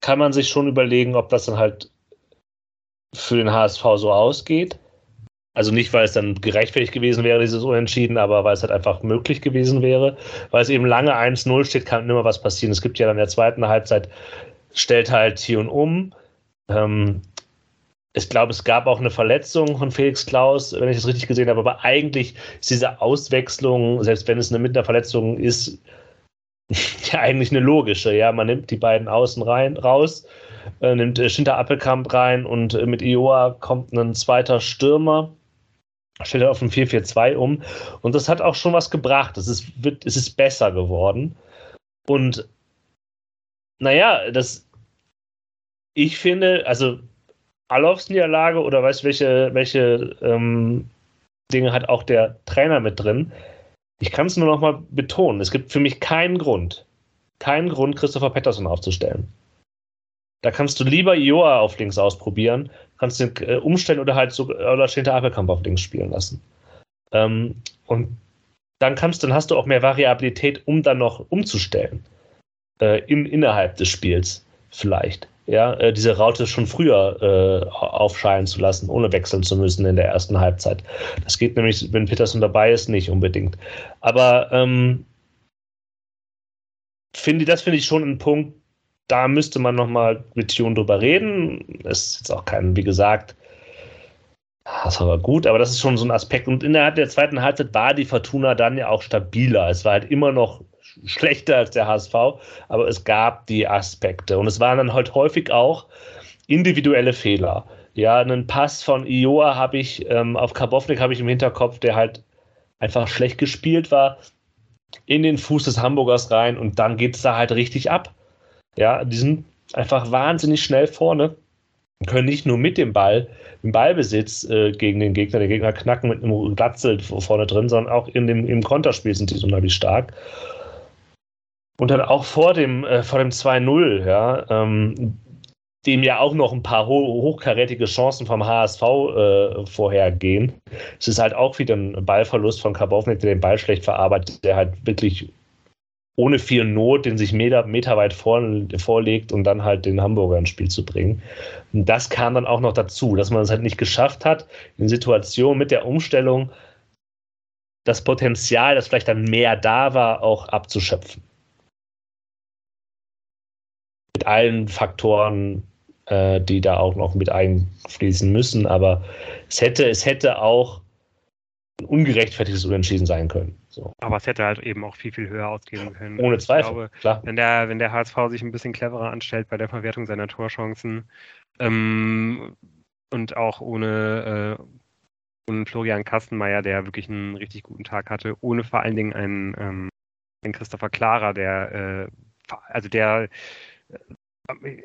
kann man sich schon überlegen, ob das dann halt für den HSV so ausgeht. Also nicht, weil es dann gerechtfertigt gewesen wäre, dieses Unentschieden, aber weil es halt einfach möglich gewesen wäre. Weil es eben lange 1-0 steht, kann immer was passieren. Es gibt ja dann in der zweiten Halbzeit, stellt halt hier und um. Ähm, ich glaube, es gab auch eine Verletzung von Felix Klaus, wenn ich das richtig gesehen habe, aber eigentlich ist diese Auswechslung, selbst wenn es eine mit einer Verletzung ist, ja eigentlich eine logische. Ja, man nimmt die beiden Außen rein, raus, äh, nimmt äh, Schinter Appelkamp rein und äh, mit Ioa kommt ein zweiter Stürmer, stellt er auf ein 4-4-2 um und das hat auch schon was gebracht. Es ist, wird, es ist besser geworden und naja, das ich finde, also Alofs Niederlage oder weißt du, welche, welche ähm, Dinge hat auch der Trainer mit drin? Ich kann es nur noch mal betonen. Es gibt für mich keinen Grund, keinen Grund, Christopher Pettersson aufzustellen. Da kannst du lieber Joa auf links ausprobieren, kannst den äh, umstellen oder halt so oder Schinter Appelkamp auf links spielen lassen. Ähm, und dann kannst, dann hast du auch mehr Variabilität, um dann noch umzustellen. Äh, in, innerhalb des Spiels vielleicht ja, äh, diese Raute schon früher äh, aufscheinen zu lassen, ohne wechseln zu müssen in der ersten Halbzeit. Das geht nämlich, wenn Peterson dabei ist, nicht unbedingt. Aber ähm, finde, das finde ich schon ein Punkt, da müsste man nochmal mit Tune drüber reden. Das ist jetzt auch kein, wie gesagt, das war gut, aber das ist schon so ein Aspekt. Und innerhalb der zweiten Halbzeit war die Fortuna dann ja auch stabiler. Es war halt immer noch schlechter als der HSV, aber es gab die Aspekte. Und es waren dann halt häufig auch individuelle Fehler. Ja, einen Pass von Ioa habe ich, ähm, auf Karbovnik habe ich im Hinterkopf, der halt einfach schlecht gespielt war, in den Fuß des Hamburgers rein und dann geht es da halt richtig ab. Ja, die sind einfach wahnsinnig schnell vorne, können nicht nur mit dem Ball, im Ballbesitz äh, gegen den Gegner, den Gegner knacken mit einem Glatzel vorne drin, sondern auch in dem, im Konterspiel sind die unheimlich stark. Und dann auch vor dem, äh, dem 2-0, ja, ähm, dem ja auch noch ein paar ho hochkarätige Chancen vom HSV äh, vorhergehen. Es ist halt auch wieder ein Ballverlust von Karbovnik, der den Ball schlecht verarbeitet, der halt wirklich ohne viel Not den sich Meter, meterweit vor, vorlegt und dann halt den Hamburger ins Spiel zu bringen. Und das kam dann auch noch dazu, dass man es halt nicht geschafft hat, in Situationen mit der Umstellung das Potenzial, das vielleicht dann mehr da war, auch abzuschöpfen. Allen Faktoren, äh, die da auch noch mit einfließen müssen. Aber es hätte, es hätte auch ein ungerechtfertigtes Unentschieden sein können. So. Aber es hätte halt eben auch viel, viel höher ausgehen können. Ohne Zweifel, glaube, klar. Wenn der, wenn der HSV sich ein bisschen cleverer anstellt bei der Verwertung seiner Torchancen ähm, und auch ohne, äh, ohne Florian Kastenmeier, der wirklich einen richtig guten Tag hatte, ohne vor allen Dingen einen, ähm, einen Christopher Klarer, der, äh, also der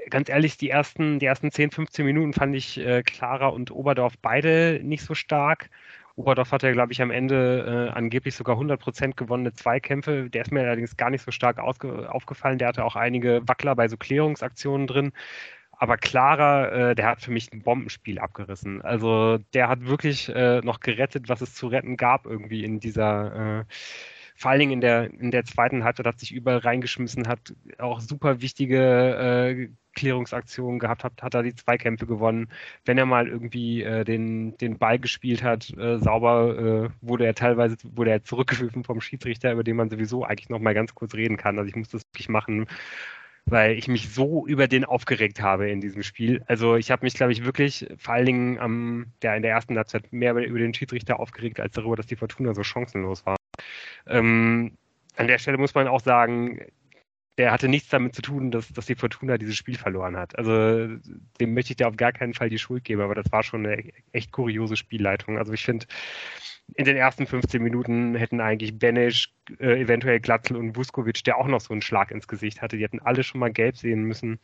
ganz ehrlich, die ersten, die ersten 10, 15 Minuten fand ich äh, Clara und Oberdorf beide nicht so stark. Oberdorf hatte, glaube ich, am Ende äh, angeblich sogar 100% gewonnene Zweikämpfe. Der ist mir allerdings gar nicht so stark aufgefallen. Der hatte auch einige Wackler bei so Klärungsaktionen drin. Aber Clara, äh, der hat für mich ein Bombenspiel abgerissen. Also der hat wirklich äh, noch gerettet, was es zu retten gab irgendwie in dieser äh, vor allen Dingen in der, in der zweiten Halbzeit hat sich überall reingeschmissen, hat auch super wichtige äh, Klärungsaktionen gehabt, hat, hat er die Zweikämpfe gewonnen. Wenn er mal irgendwie äh, den, den Ball gespielt hat, äh, sauber, äh, wurde er teilweise wurde er zurückgerufen vom Schiedsrichter, über den man sowieso eigentlich noch mal ganz kurz reden kann. Also ich muss das wirklich machen weil ich mich so über den aufgeregt habe in diesem Spiel. Also ich habe mich, glaube ich, wirklich vor allen Dingen am, der in der ersten Halbzeit mehr über den Schiedsrichter aufgeregt, als darüber, dass die Fortuna so chancenlos war. Ähm, an der Stelle muss man auch sagen, der hatte nichts damit zu tun, dass, dass die Fortuna dieses Spiel verloren hat. Also dem möchte ich da auf gar keinen Fall die Schuld geben, aber das war schon eine echt kuriose Spielleitung. Also ich finde, in den ersten 15 Minuten hätten eigentlich Benisch, äh, eventuell Glatzel und Vuskovic, der auch noch so einen Schlag ins Gesicht hatte, die hätten alle schon mal gelb sehen müssen.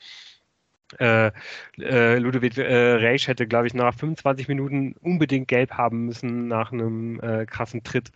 Äh, äh, Ludovic äh, Reisch hätte, glaube ich, nach 25 Minuten unbedingt gelb haben müssen nach einem äh, krassen Tritt.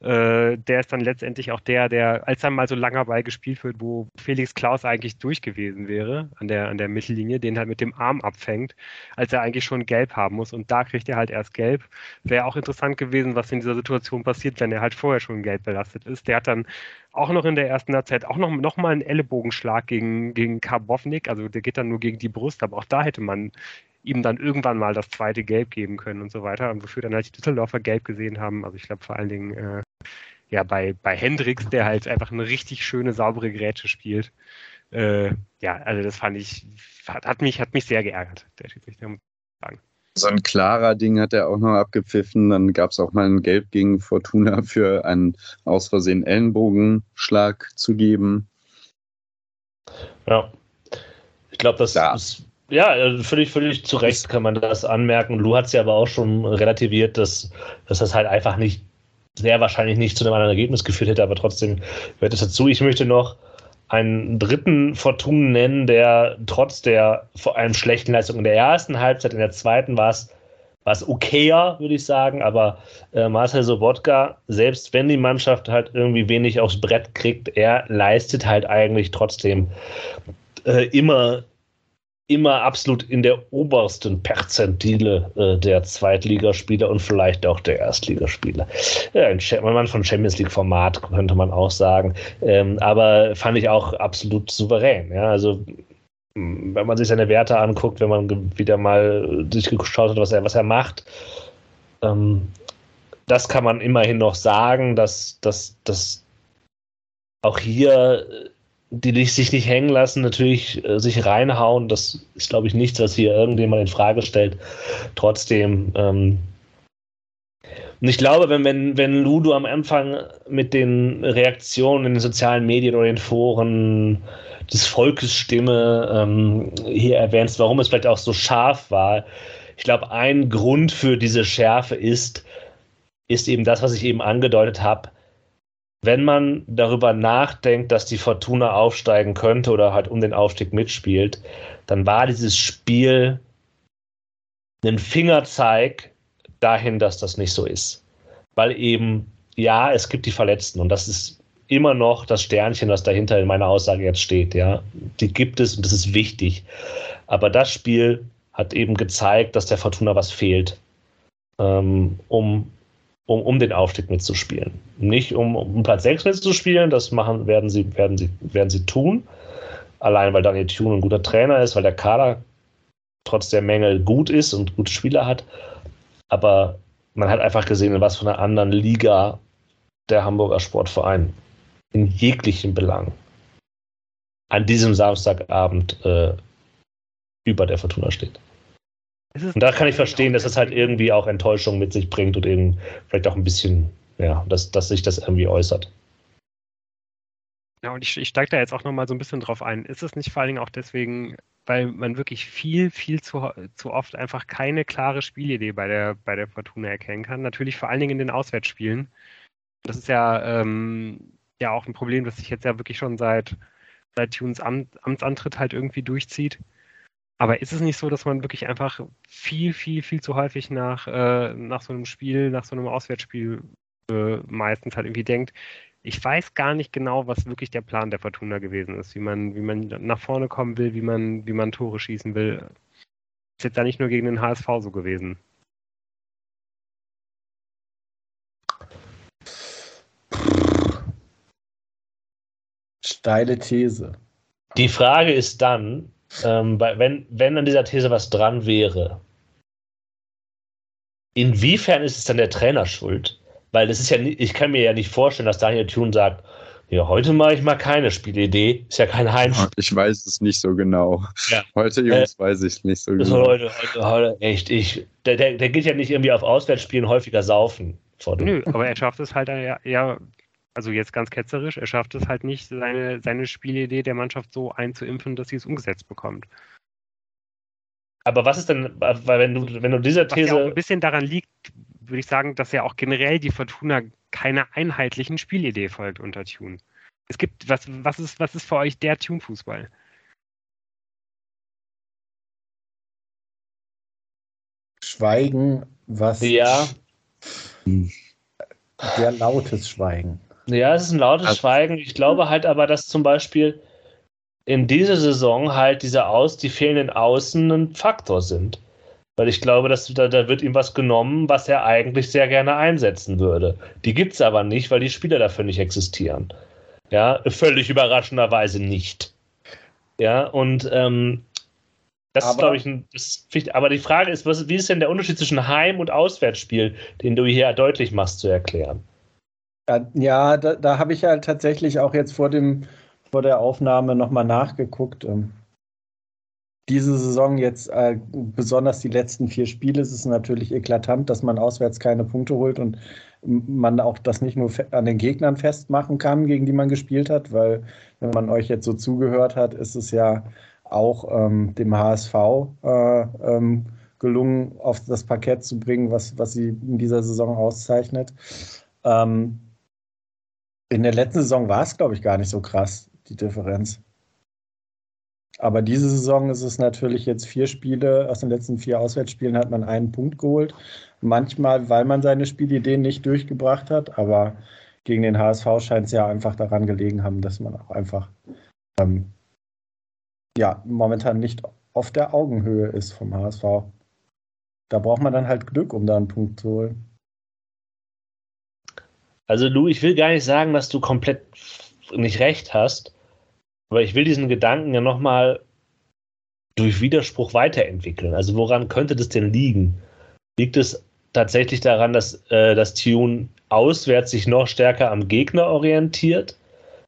Äh, der ist dann letztendlich auch der, der, als dann mal so langer Ball gespielt wird, wo Felix Klaus eigentlich durch gewesen wäre an der, an der Mittellinie, den halt mit dem Arm abfängt, als er eigentlich schon gelb haben muss. Und da kriegt er halt erst gelb. Wäre auch interessant gewesen, was in dieser Situation passiert, wenn er halt vorher schon gelb belastet ist. Der hat dann auch noch in der ersten Halbzeit auch noch, noch mal einen Ellenbogenschlag gegen, gegen Karbovnik. Also der geht dann nur gegen die Brust, aber auch da hätte man ihm dann irgendwann mal das zweite Gelb geben können und so weiter. Und wofür dann halt die Düsseldorfer Gelb gesehen haben. Also ich glaube vor allen Dingen äh, ja bei, bei Hendricks, der halt einfach eine richtig schöne, saubere Grätsche spielt. Äh, ja, also das fand ich, hat, hat, mich, hat mich sehr geärgert, der Schiedsrichter, muss ich sagen so ein klarer Ding hat er auch noch abgepfiffen. Dann gab es auch mal ein Gelb gegen Fortuna für einen aus Versehen Ellenbogenschlag zu geben. Ja. Ich glaube, das ja. ist ja, völlig, völlig zu Recht kann man das anmerken. Lu hat es ja aber auch schon relativiert, dass, dass das halt einfach nicht, sehr wahrscheinlich nicht zu einem anderen Ergebnis geführt hätte, aber trotzdem gehört es dazu. Ich möchte noch einen dritten Fortun nennen, der trotz der vor allem schlechten Leistung in der ersten Halbzeit, in der zweiten war es war okayer, würde ich sagen, aber äh, Marcel Sobotka, selbst wenn die Mannschaft halt irgendwie wenig aufs Brett kriegt, er leistet halt eigentlich trotzdem äh, immer immer absolut in der obersten Perzentile äh, der Zweitligaspieler und vielleicht auch der Erstligaspieler. Ja, ein Mann von Champions League-Format, könnte man auch sagen. Ähm, aber fand ich auch absolut souverän. Ja, also wenn man sich seine Werte anguckt, wenn man wieder mal durchgeschaut hat, was er, was er macht, ähm, das kann man immerhin noch sagen, dass, dass, dass auch hier die sich nicht hängen lassen, natürlich äh, sich reinhauen. Das ist, glaube ich, nichts, was hier irgendjemand in Frage stellt. Trotzdem, ähm, und ich glaube, wenn, wenn, wenn Ludo am Anfang mit den Reaktionen in den sozialen Medien oder in den Foren des Volkes Stimme ähm, hier erwähnst, warum es vielleicht auch so scharf war, ich glaube, ein Grund für diese Schärfe ist, ist eben das, was ich eben angedeutet habe. Wenn man darüber nachdenkt, dass die Fortuna aufsteigen könnte oder halt um den Aufstieg mitspielt, dann war dieses Spiel ein Fingerzeig dahin, dass das nicht so ist. Weil eben, ja, es gibt die Verletzten und das ist immer noch das Sternchen, was dahinter in meiner Aussage jetzt steht. Ja, die gibt es und das ist wichtig. Aber das Spiel hat eben gezeigt, dass der Fortuna was fehlt, ähm, um, um, um den Aufstieg mitzuspielen. Nicht um, um Platz 6 mitzuspielen, das machen, werden, sie, werden, sie, werden sie tun. Allein weil Daniel Thune ein guter Trainer ist, weil der Kader trotz der Mängel gut ist und gute Spieler hat. Aber man hat einfach gesehen, was von einer anderen Liga der Hamburger Sportverein in jeglichen Belang an diesem Samstagabend äh, über der Fortuna steht. Und da kann ich verstehen, dass es halt irgendwie auch Enttäuschung mit sich bringt und eben vielleicht auch ein bisschen, ja, dass, dass sich das irgendwie äußert. Ja, und ich, ich steige da jetzt auch nochmal so ein bisschen drauf ein. Ist es nicht vor allen Dingen auch deswegen, weil man wirklich viel, viel zu, zu oft einfach keine klare Spielidee bei der, bei der Fortuna erkennen kann? Natürlich vor allen Dingen in den Auswärtsspielen. Das ist ja ähm, ja auch ein Problem, das sich jetzt ja wirklich schon seit, seit Tunes Amt, Amtsantritt halt irgendwie durchzieht. Aber ist es nicht so, dass man wirklich einfach viel, viel, viel zu häufig nach, äh, nach so einem Spiel, nach so einem Auswärtsspiel äh, meistens halt irgendwie denkt, ich weiß gar nicht genau, was wirklich der Plan der Fortuna gewesen ist, wie man, wie man nach vorne kommen will, wie man, wie man Tore schießen will. Ist jetzt da nicht nur gegen den HSV so gewesen. Steile These. Die Frage ist dann, ähm, wenn, wenn an dieser These was dran wäre, inwiefern ist es dann der Trainer schuld? Weil das ist ja, ich kann mir ja nicht vorstellen, dass Daniel Thune sagt, ja, heute mache ich mal keine Spielidee. Ist ja kein Heimspiel. Ich weiß es nicht so genau. Ja. Heute, Jungs, äh, weiß ich nicht so genau. Heute, heute, heute, echt, ich, der, der, der geht ja nicht irgendwie auf Auswärtsspielen häufiger saufen. Nö, aber er schafft es halt ja, ja also jetzt ganz ketzerisch, er schafft es halt nicht, seine, seine Spielidee der Mannschaft so einzuimpfen, dass sie es umgesetzt bekommt. Aber was ist denn, weil wenn du, wenn du dieser These. Was ja auch ein bisschen daran liegt, würde ich sagen, dass ja auch generell die Fortuna keiner einheitlichen Spielidee folgt unter Tune. Es gibt, was, was, ist, was ist für euch der Tune-Fußball? Schweigen, was. Ja. Sehr lautes Schweigen. Ja, es ist ein lautes also, Schweigen. Ich glaube halt aber, dass zum Beispiel in dieser Saison halt diese Aus, die fehlenden Außen ein Faktor sind. Weil ich glaube, dass da, da wird ihm was genommen, was er eigentlich sehr gerne einsetzen würde. Die gibt es aber nicht, weil die Spieler dafür nicht existieren. Ja, völlig überraschenderweise nicht. Ja, und ähm, das aber, ist, glaube ich, ein, ist aber die Frage ist, was, wie ist denn der Unterschied zwischen Heim- und Auswärtsspiel, den du hier deutlich machst, zu erklären? Ja, da, da habe ich halt tatsächlich auch jetzt vor, dem, vor der Aufnahme nochmal nachgeguckt. Ähm, diese Saison jetzt, äh, besonders die letzten vier Spiele, ist es natürlich eklatant, dass man auswärts keine Punkte holt und man auch das nicht nur an den Gegnern festmachen kann, gegen die man gespielt hat, weil wenn man euch jetzt so zugehört hat, ist es ja auch ähm, dem HSV äh, ähm, gelungen, auf das Parkett zu bringen, was, was sie in dieser Saison auszeichnet. Ähm, in der letzten Saison war es, glaube ich, gar nicht so krass, die Differenz. Aber diese Saison ist es natürlich jetzt vier Spiele, aus den letzten vier Auswärtsspielen hat man einen Punkt geholt. Manchmal, weil man seine Spielideen nicht durchgebracht hat, aber gegen den HSV scheint es ja einfach daran gelegen haben, dass man auch einfach ähm, ja, momentan nicht auf der Augenhöhe ist vom HSV. Da braucht man dann halt Glück, um da einen Punkt zu holen. Also Lou, ich will gar nicht sagen, dass du komplett nicht recht hast, aber ich will diesen Gedanken ja nochmal durch Widerspruch weiterentwickeln. Also woran könnte das denn liegen? Liegt es tatsächlich daran, dass äh, das Tune auswärts sich noch stärker am Gegner orientiert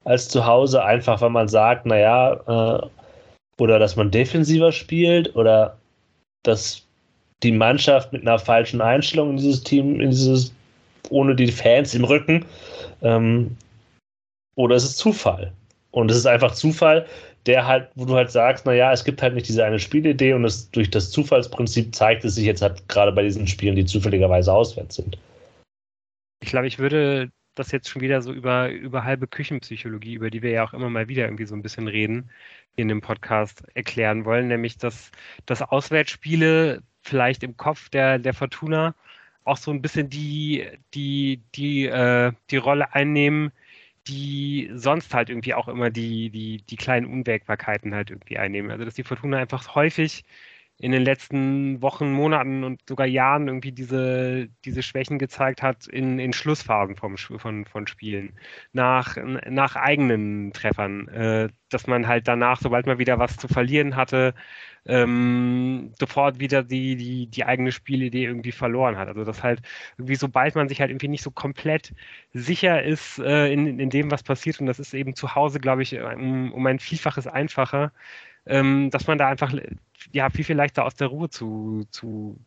als zu Hause, einfach weil man sagt, naja, äh, oder dass man defensiver spielt oder dass die Mannschaft mit einer falschen Einstellung in dieses Team, in dieses ohne die Fans im Rücken. Ähm, oder es ist Zufall. Und es ist einfach Zufall, der halt, wo du halt sagst, naja, es gibt halt nicht diese eine Spielidee und es, durch das Zufallsprinzip zeigt es sich jetzt halt gerade bei diesen Spielen, die zufälligerweise auswärts sind. Ich glaube, ich würde das jetzt schon wieder so über, über halbe Küchenpsychologie, über die wir ja auch immer mal wieder irgendwie so ein bisschen reden, in dem Podcast erklären wollen, nämlich dass, dass Auswärtsspiele vielleicht im Kopf der, der Fortuna auch so ein bisschen die, die, die, äh, die Rolle einnehmen, die sonst halt irgendwie auch immer die, die, die kleinen Unwägbarkeiten halt irgendwie einnehmen. Also dass die Fortuna einfach häufig in den letzten Wochen, Monaten und sogar Jahren irgendwie diese, diese Schwächen gezeigt hat in, in Schlussphasen vom, von, von Spielen, nach, nach eigenen Treffern, äh, dass man halt danach, sobald man wieder was zu verlieren hatte, ähm, sofort wieder die, die, die eigene Spielidee irgendwie verloren hat. Also dass halt irgendwie, sobald man sich halt irgendwie nicht so komplett sicher ist äh, in, in dem, was passiert, und das ist eben zu Hause, glaube ich, um, um ein Vielfaches einfacher, ähm, dass man da einfach ja viel, viel leichter aus der Ruhe zu, zu,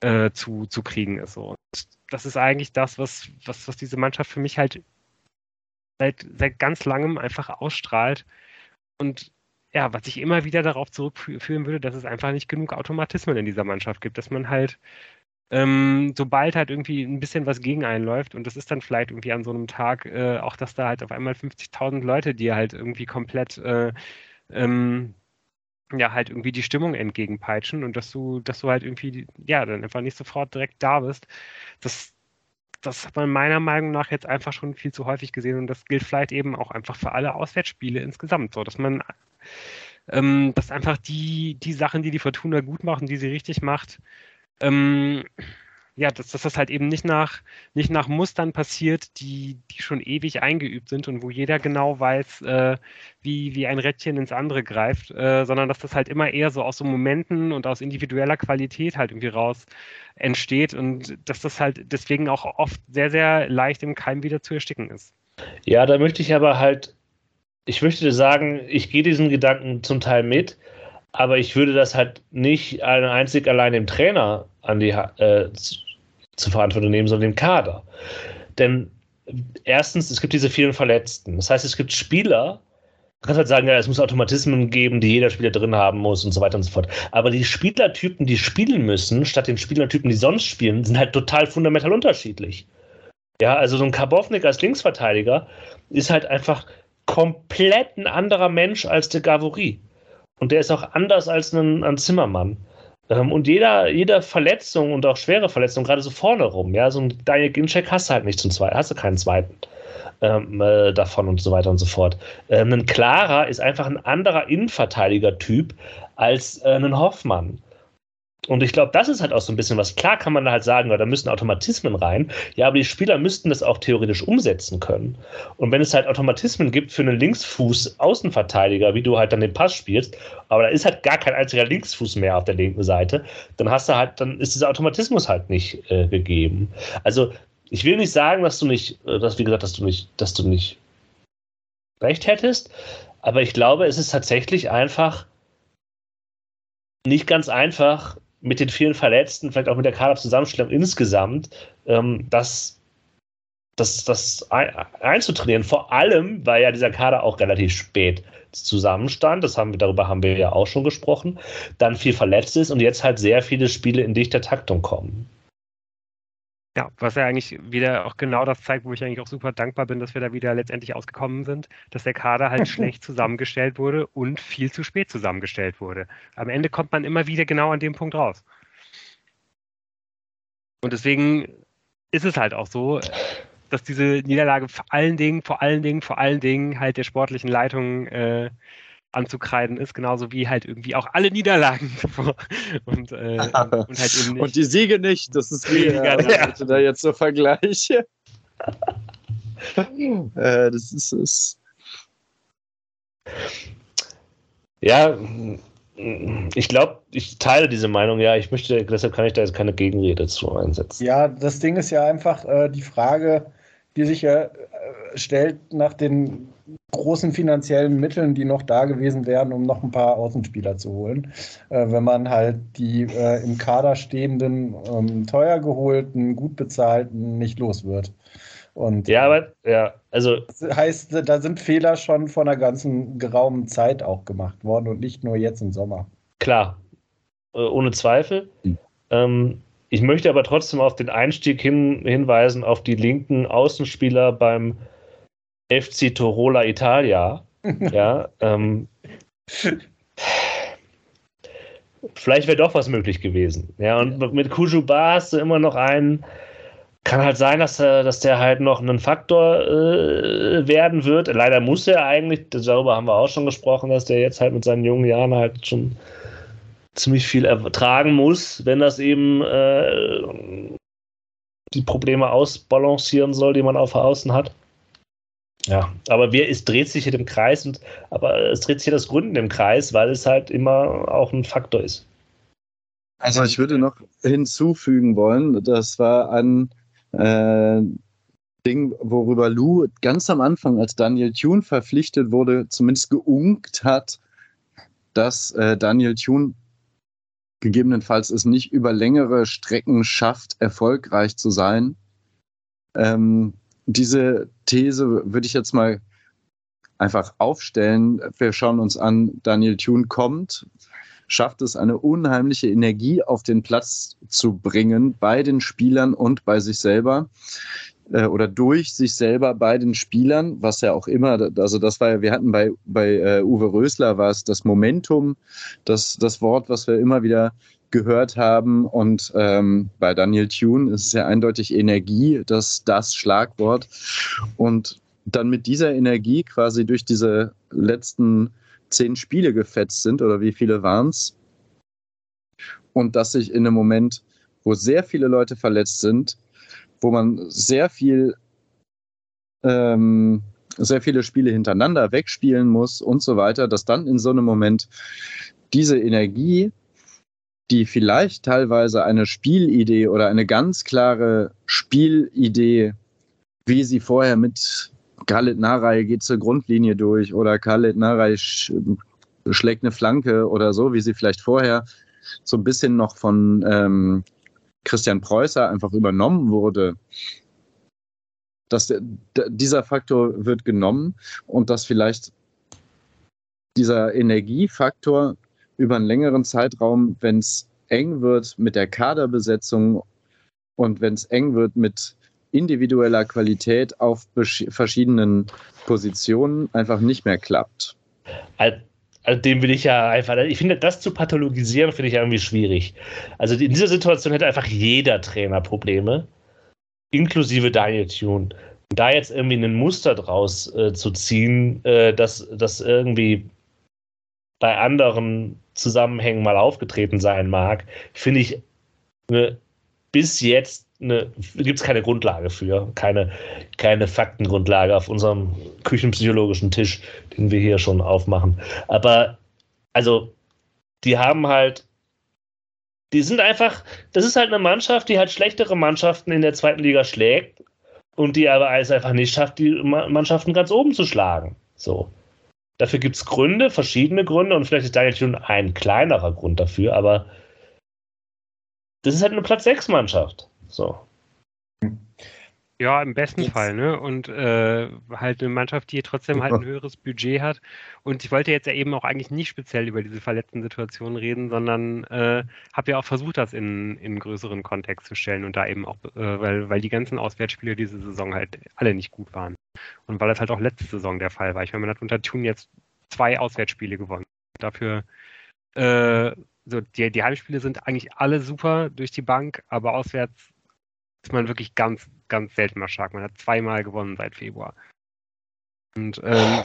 äh, zu, zu kriegen ist. So. Und das ist eigentlich das, was, was, was diese Mannschaft für mich halt seit, seit ganz langem einfach ausstrahlt. Und ja, was ich immer wieder darauf zurückführen würde, dass es einfach nicht genug Automatismen in dieser Mannschaft gibt, dass man halt ähm, sobald halt irgendwie ein bisschen was gegen einläuft und das ist dann vielleicht irgendwie an so einem Tag äh, auch, dass da halt auf einmal 50.000 Leute, die halt irgendwie komplett äh, ähm, ja halt irgendwie die Stimmung entgegenpeitschen und dass du, dass du halt irgendwie, ja, dann einfach nicht sofort direkt da bist. Das, das hat man meiner Meinung nach jetzt einfach schon viel zu häufig gesehen und das gilt vielleicht eben auch einfach für alle Auswärtsspiele insgesamt so, dass man, ähm, dass einfach die, die Sachen, die die Fortuna gut machen, die sie richtig macht, ähm, ja, dass, dass das halt eben nicht nach, nicht nach Mustern passiert, die, die schon ewig eingeübt sind und wo jeder genau weiß, äh, wie, wie ein Rädchen ins andere greift, äh, sondern dass das halt immer eher so aus so Momenten und aus individueller Qualität halt irgendwie raus entsteht und dass das halt deswegen auch oft sehr, sehr leicht im Keim wieder zu ersticken ist. Ja, da möchte ich aber halt, ich möchte sagen, ich gehe diesen Gedanken zum Teil mit, aber ich würde das halt nicht einzig allein dem Trainer an die äh, zur Verantwortung nehmen, sondern dem Kader. Denn erstens, es gibt diese vielen Verletzten. Das heißt, es gibt Spieler, man kann halt sagen, ja, es muss Automatismen geben, die jeder Spieler drin haben muss und so weiter und so fort. Aber die Spielertypen, die spielen müssen, statt den Spielertypen, die sonst spielen, sind halt total fundamental unterschiedlich. Ja, also so ein Karbovnik als Linksverteidiger ist halt einfach komplett ein anderer Mensch als der Gavory. Und der ist auch anders als ein, ein Zimmermann. Ähm, und jeder, jede Verletzung und auch schwere Verletzung, gerade so vorne rum, ja, so ein Daniel Ginczek hast du halt nicht zum zweiten, hast du keinen zweiten ähm, äh, davon und so weiter und so fort. Ähm, ein Klarer ist einfach ein anderer Innenverteidiger-Typ als äh, ein Hoffmann. Und ich glaube, das ist halt auch so ein bisschen was. Klar kann man da halt sagen, da müssen Automatismen rein. Ja, aber die Spieler müssten das auch theoretisch umsetzen können. Und wenn es halt Automatismen gibt für einen Linksfuß-Außenverteidiger, wie du halt dann den Pass spielst, aber da ist halt gar kein einziger Linksfuß mehr auf der linken Seite, dann hast du halt, dann ist dieser Automatismus halt nicht äh, gegeben. Also, ich will nicht sagen, dass du nicht, äh, dass, wie gesagt, dass du nicht, dass du nicht recht hättest, aber ich glaube, es ist tatsächlich einfach nicht ganz einfach, mit den vielen Verletzten, vielleicht auch mit der Kaderzusammenstellung insgesamt, ähm, das, das, das einzutrainieren. Vor allem, weil ja dieser Kader auch relativ spät zusammenstand, das haben wir, darüber haben wir ja auch schon gesprochen, dann viel verletzt ist und jetzt halt sehr viele Spiele in dichter Taktung kommen. Ja, was ja eigentlich wieder auch genau das zeigt, wo ich eigentlich auch super dankbar bin, dass wir da wieder letztendlich ausgekommen sind, dass der Kader halt schlecht zusammengestellt wurde und viel zu spät zusammengestellt wurde. Am Ende kommt man immer wieder genau an dem Punkt raus. Und deswegen ist es halt auch so, dass diese Niederlage vor allen Dingen, vor allen Dingen, vor allen Dingen halt der sportlichen Leitung äh, anzukreiden ist, genauso wie halt irgendwie auch alle Niederlagen und, äh, und halt eben nicht. Und die Siege nicht, das ist weniger, äh, ja. ich da jetzt so vergleiche. äh, das ist es. Ja, ich glaube, ich teile diese Meinung, ja. Ich möchte, deshalb kann ich da jetzt keine Gegenrede zu einsetzen. Ja, das Ding ist ja einfach äh, die Frage, die sich ja äh, stellt nach den großen finanziellen Mitteln, die noch da gewesen wären, um noch ein paar Außenspieler zu holen. Äh, wenn man halt die äh, im Kader stehenden, ähm, teuer geholten, gut bezahlten nicht los wird. Und Ja, aber ja, also das heißt, da sind Fehler schon vor einer ganzen geraumen Zeit auch gemacht worden und nicht nur jetzt im Sommer. klar, äh, ohne Zweifel. Mhm. Ähm, ich möchte aber trotzdem auf den Einstieg hin, hinweisen, auf die linken Außenspieler beim FC Torola Italia. Ja, ähm, vielleicht wäre doch was möglich gewesen. Ja, und mit Kujuba hast du immer noch einen. Kann halt sein, dass, er, dass der halt noch ein Faktor äh, werden wird. Leider muss er eigentlich, darüber haben wir auch schon gesprochen, dass der jetzt halt mit seinen jungen Jahren halt schon ziemlich viel ertragen muss, wenn das eben äh, die Probleme ausbalancieren soll, die man auf Außen hat. Ja, aber wer ist, dreht sich hier im Kreis und aber es dreht sich hier das Gründen im Kreis, weil es halt immer auch ein Faktor ist. Also ich würde noch hinzufügen wollen, das war ein äh, Ding, worüber Lou ganz am Anfang, als Daniel Thune verpflichtet wurde, zumindest geunkt hat, dass äh, Daniel Thune gegebenenfalls es nicht über längere Strecken schafft, erfolgreich zu sein. Ähm, diese These würde ich jetzt mal einfach aufstellen. Wir schauen uns an, Daniel Thune kommt, schafft es, eine unheimliche Energie auf den Platz zu bringen bei den Spielern und bei sich selber äh, oder durch sich selber bei den Spielern, was ja auch immer, also das war ja, wir hatten bei, bei äh, Uwe Rösler war es das Momentum, das, das Wort, was wir immer wieder gehört haben. Und ähm, bei Daniel Thune ist es ja eindeutig Energie, das, das Schlagwort. Und dann mit dieser Energie quasi durch diese letzten zehn Spiele gefetzt sind oder wie viele waren es und dass sich in einem Moment, wo sehr viele Leute verletzt sind, wo man sehr viel, ähm, sehr viele Spiele hintereinander wegspielen muss und so weiter, dass dann in so einem Moment diese Energie, die vielleicht teilweise eine Spielidee oder eine ganz klare Spielidee, wie sie vorher mit Khaled Narei geht zur Grundlinie durch oder Khaled Narei sch schlägt eine Flanke oder so, wie sie vielleicht vorher so ein bisschen noch von ähm, Christian Preußer einfach übernommen wurde, dass der, dieser Faktor wird genommen und dass vielleicht dieser Energiefaktor über einen längeren Zeitraum, wenn es eng wird mit der Kaderbesetzung und wenn es eng wird mit individueller Qualität auf verschiedenen Positionen, einfach nicht mehr klappt. Also, also dem will ich ja einfach, ich finde, das zu pathologisieren, finde ich irgendwie schwierig. Also in dieser Situation hätte einfach jeder Trainer Probleme, inklusive Daniel Thune. Und da jetzt irgendwie ein Muster draus äh, zu ziehen, äh, dass das irgendwie bei anderen Zusammenhängen mal aufgetreten sein mag, finde ich ne, bis jetzt gibt es keine Grundlage für, keine, keine Faktengrundlage auf unserem küchenpsychologischen Tisch, den wir hier schon aufmachen. Aber also, die haben halt, die sind einfach, das ist halt eine Mannschaft, die halt schlechtere Mannschaften in der zweiten Liga schlägt und die aber es einfach nicht schafft, die Mannschaften ganz oben zu schlagen. So. Dafür gibt es Gründe, verschiedene Gründe und vielleicht ist Daniel schon ein kleinerer Grund dafür, aber das ist halt eine Platz 6 Mannschaft. So. Ja, im besten Jetzt. Fall, ne? Und äh, halt eine Mannschaft, die trotzdem halt ein höheres Budget hat. Und ich wollte jetzt ja eben auch eigentlich nicht speziell über diese verletzten Situationen reden, sondern äh, habe ja auch versucht, das in, in einen größeren Kontext zu stellen und da eben auch, äh, weil, weil die ganzen Auswärtsspiele diese Saison halt alle nicht gut waren. Und weil das halt auch letzte Saison der Fall war. Ich meine, man hat unter Thun jetzt zwei Auswärtsspiele gewonnen. Dafür äh, so die, die Heimspiele sind eigentlich alle super durch die Bank, aber auswärts ist man wirklich ganz, ganz selten mal stark. Man hat zweimal gewonnen seit Februar. Und ähm,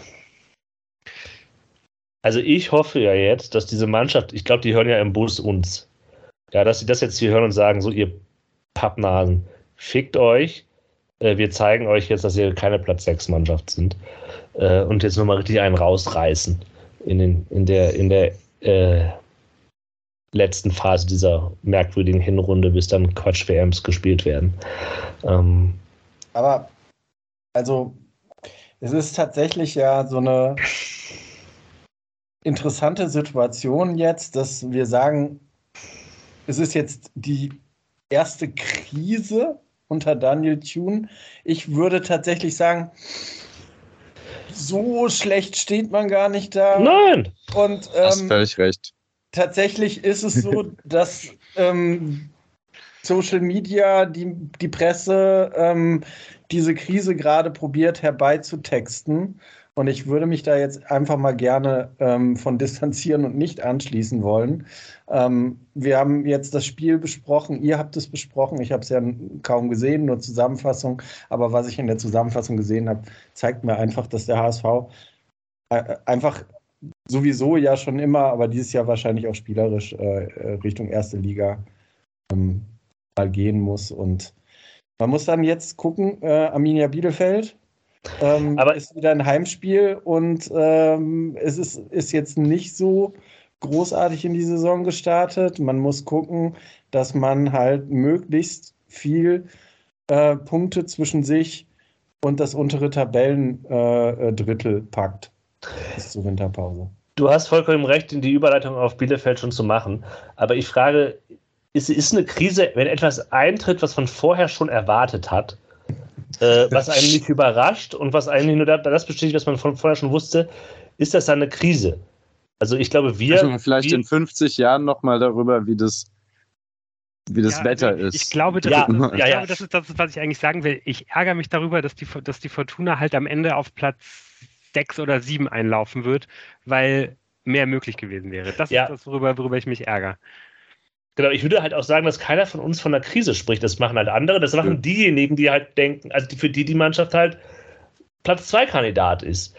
also ich hoffe ja jetzt, dass diese Mannschaft, ich glaube, die hören ja im Bus uns. Ja, dass sie das jetzt hier hören und sagen, so ihr Pappnasen, fickt euch. Äh, wir zeigen euch jetzt, dass ihr keine Platz 6 Mannschaft sind. Äh, und jetzt nochmal richtig einen rausreißen in, den, in der, in der äh, letzten Phase dieser merkwürdigen Hinrunde, bis dann Quatsch-WMs gespielt werden. Ähm, Aber, also, es ist tatsächlich ja so eine interessante Situation jetzt, dass wir sagen, es ist jetzt die erste Krise unter Daniel Thune. Ich würde tatsächlich sagen, so schlecht steht man gar nicht da. Nein! Und ähm, hast völlig recht. Tatsächlich ist es so, dass ähm, Social Media, die, die Presse ähm, diese Krise gerade probiert herbeizutexten. Und ich würde mich da jetzt einfach mal gerne ähm, von distanzieren und nicht anschließen wollen. Ähm, wir haben jetzt das Spiel besprochen, ihr habt es besprochen, ich habe es ja kaum gesehen, nur Zusammenfassung. Aber was ich in der Zusammenfassung gesehen habe, zeigt mir einfach, dass der HSV äh, einfach sowieso ja schon immer, aber dieses Jahr wahrscheinlich auch spielerisch äh, äh Richtung erste Liga ähm, mal gehen muss. Und man muss dann jetzt gucken, äh, Arminia Bielefeld. Ähm, aber ist wieder ein Heimspiel und ähm, es ist, ist jetzt nicht so großartig in die Saison gestartet. Man muss gucken, dass man halt möglichst viel äh, Punkte zwischen sich und das untere Tabellendrittel äh, packt bis zur Winterpause. Du hast vollkommen recht, die Überleitung auf Bielefeld schon zu machen. Aber ich frage, ist, ist eine Krise, wenn etwas eintritt, was man vorher schon erwartet hat, äh, was einen nicht überrascht und was eigentlich nur das bestätigt, was man von vorher schon wusste, ist das dann eine Krise? Also ich glaube, wir. Also vielleicht wir, in 50 Jahren nochmal darüber, wie das, wie das ja, Wetter ist. Ich glaube, das, ja, ist, ich ja, glaube das, ist, das ist, was ich eigentlich sagen will. Ich ärgere mich darüber, dass die, dass die Fortuna halt am Ende auf Platz 6 oder 7 einlaufen wird, weil mehr möglich gewesen wäre. Das ist das, worüber, worüber ich mich ärgere. Genau, ich würde halt auch sagen, dass keiner von uns von der Krise spricht. Das machen halt andere. Das machen ja. diejenigen, die halt denken, also für die die Mannschaft halt Platz 2 Kandidat ist.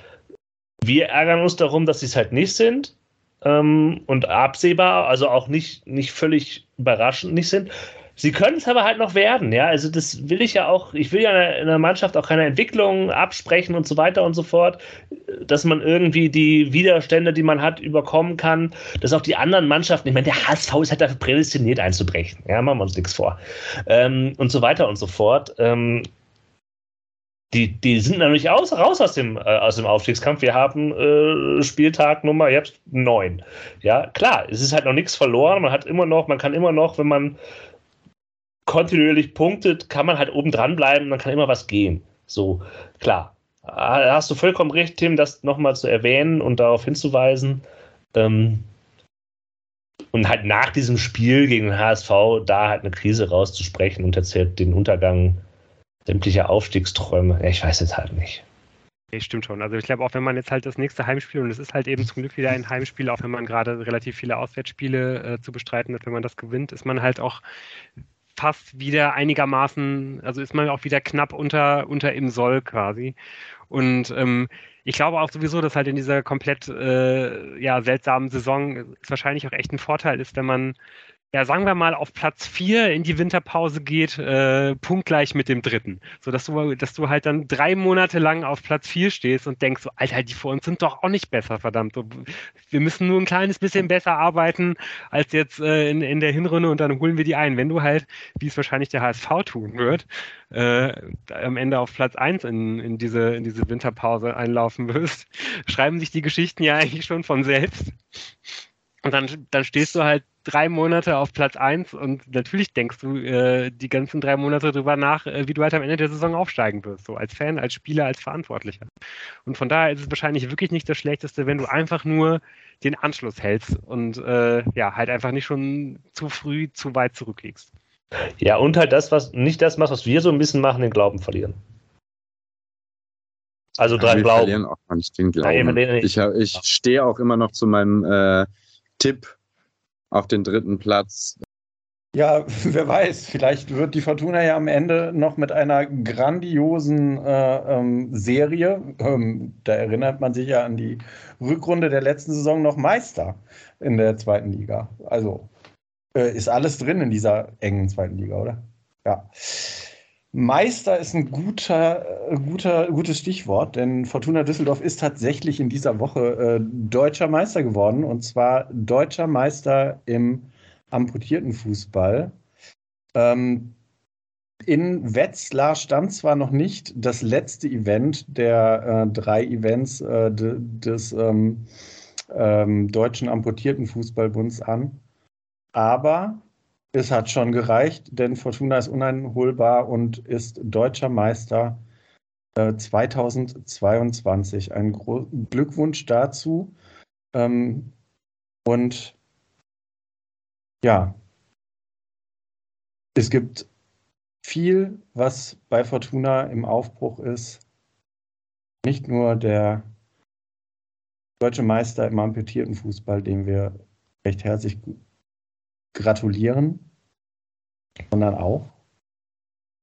Wir ärgern uns darum, dass sie es halt nicht sind ähm, und absehbar, also auch nicht, nicht völlig überraschend nicht sind. Sie können es aber halt noch werden, ja. Also das will ich ja auch, ich will ja in der Mannschaft auch keine Entwicklung absprechen und so weiter und so fort, dass man irgendwie die Widerstände, die man hat, überkommen kann, dass auch die anderen Mannschaften, ich meine, der HSV ist halt dafür prädestiniert einzubrechen, ja, machen wir uns nichts vor. Ähm, und so weiter und so fort. Ähm, die, die sind nämlich aus, raus aus dem, äh, aus dem Aufstiegskampf. Wir haben äh, Spieltag Nummer jetzt neun. Ja, klar, es ist halt noch nichts verloren. Man hat immer noch, man kann immer noch, wenn man kontinuierlich punktet, kann man halt oben dran bleiben, dann kann immer was gehen. So, klar. Da hast du vollkommen recht, Tim, das nochmal zu erwähnen und darauf hinzuweisen. Ähm, und halt nach diesem Spiel gegen den HSV da halt eine Krise rauszusprechen und erzählt den Untergang sämtlicher Aufstiegsträume. Ich weiß jetzt halt nicht. Nee, stimmt schon. Also ich glaube auch, wenn man jetzt halt das nächste Heimspiel, und es ist halt eben zum Glück wieder ein Heimspiel, auch wenn man gerade relativ viele Auswärtsspiele äh, zu bestreiten hat, wenn man das gewinnt, ist man halt auch fast wieder einigermaßen, also ist man auch wieder knapp unter, unter im Soll quasi. Und ähm, ich glaube auch sowieso, dass halt in dieser komplett äh, ja, seltsamen Saison es wahrscheinlich auch echt ein Vorteil ist, wenn man ja, sagen wir mal, auf Platz 4 in die Winterpause geht, äh, punktgleich mit dem dritten. So dass du, dass du halt dann drei Monate lang auf Platz 4 stehst und denkst, so, Alter, die vor uns sind doch auch nicht besser, verdammt. So, wir müssen nur ein kleines bisschen besser arbeiten als jetzt äh, in, in der Hinrunde und dann holen wir die ein. Wenn du halt, wie es wahrscheinlich der HSV tun wird, äh, am Ende auf Platz 1 in, in, diese, in diese Winterpause einlaufen wirst, schreiben sich die Geschichten ja eigentlich schon von selbst. Und dann, dann stehst du halt drei Monate auf Platz 1 und natürlich denkst du äh, die ganzen drei Monate drüber nach, äh, wie du halt am Ende der Saison aufsteigen wirst, so als Fan, als Spieler, als Verantwortlicher. Und von daher ist es wahrscheinlich wirklich nicht das Schlechteste, wenn du einfach nur den Anschluss hältst und äh, ja, halt einfach nicht schon zu früh zu weit zurückliegst. Ja, und halt das, was nicht das machst, was wir so ein bisschen machen, den Glauben verlieren. Also dran ja, glauben. verlieren auch nicht den Glauben. ich, ich stehe auch immer noch zu meinem äh, Tipp auf den dritten Platz. Ja, wer weiß, vielleicht wird die Fortuna ja am Ende noch mit einer grandiosen äh, ähm, Serie, ähm, da erinnert man sich ja an die Rückrunde der letzten Saison noch Meister in der zweiten Liga. Also äh, ist alles drin in dieser engen zweiten Liga, oder? Ja. Meister ist ein guter, äh, guter, gutes Stichwort, denn Fortuna Düsseldorf ist tatsächlich in dieser Woche äh, deutscher Meister geworden und zwar deutscher Meister im amputierten Fußball. Ähm, in Wetzlar stand zwar noch nicht das letzte Event der äh, drei Events äh, de, des ähm, ähm, Deutschen Amputierten Fußballbunds an, aber es hat schon gereicht, denn Fortuna ist uneinholbar und ist deutscher Meister äh, 2022. Ein Gro Glückwunsch dazu. Ähm, und ja, es gibt viel, was bei Fortuna im Aufbruch ist. Nicht nur der deutsche Meister im amputierten Fußball, dem wir recht herzlich gratulieren, sondern auch.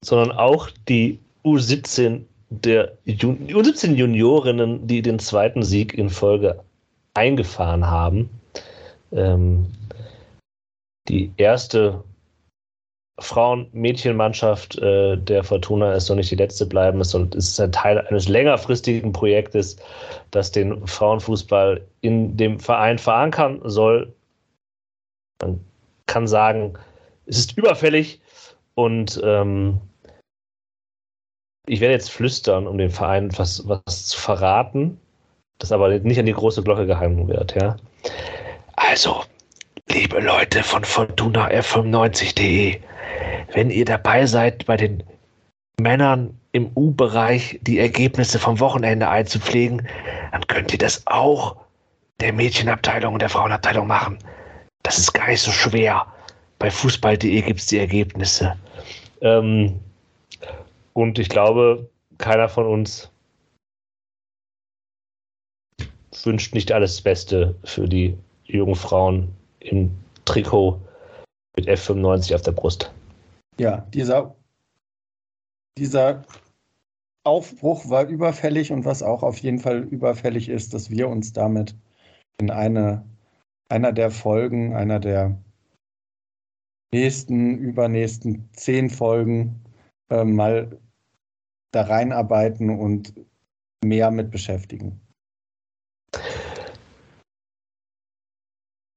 Sondern auch die U17 der U17 Juniorinnen, die den zweiten Sieg in Folge eingefahren haben. Ähm, die erste Frauen-Mädchenmannschaft äh, der Fortuna ist noch nicht die letzte bleiben. Es ist ein Teil eines längerfristigen Projektes, das den Frauenfußball in dem Verein verankern soll. Man kann sagen, es ist überfällig und ähm, ich werde jetzt flüstern, um dem Verein was, was zu verraten, das aber nicht an die große Glocke gehangen wird. Ja? Also, liebe Leute von Fortuna F95.de, wenn ihr dabei seid, bei den Männern im U-Bereich die Ergebnisse vom Wochenende einzupflegen, dann könnt ihr das auch der Mädchenabteilung und der Frauenabteilung machen. Das ist gar nicht so schwer. Bei fußball.de gibt es die Ergebnisse. Ähm, und ich glaube, keiner von uns wünscht nicht alles Beste für die jungen Frauen im Trikot mit F95 auf der Brust. Ja, dieser, dieser Aufbruch war überfällig und was auch auf jeden Fall überfällig ist, dass wir uns damit in eine, einer der Folgen, einer der nächsten, übernächsten zehn Folgen äh, mal da reinarbeiten und mehr mit beschäftigen.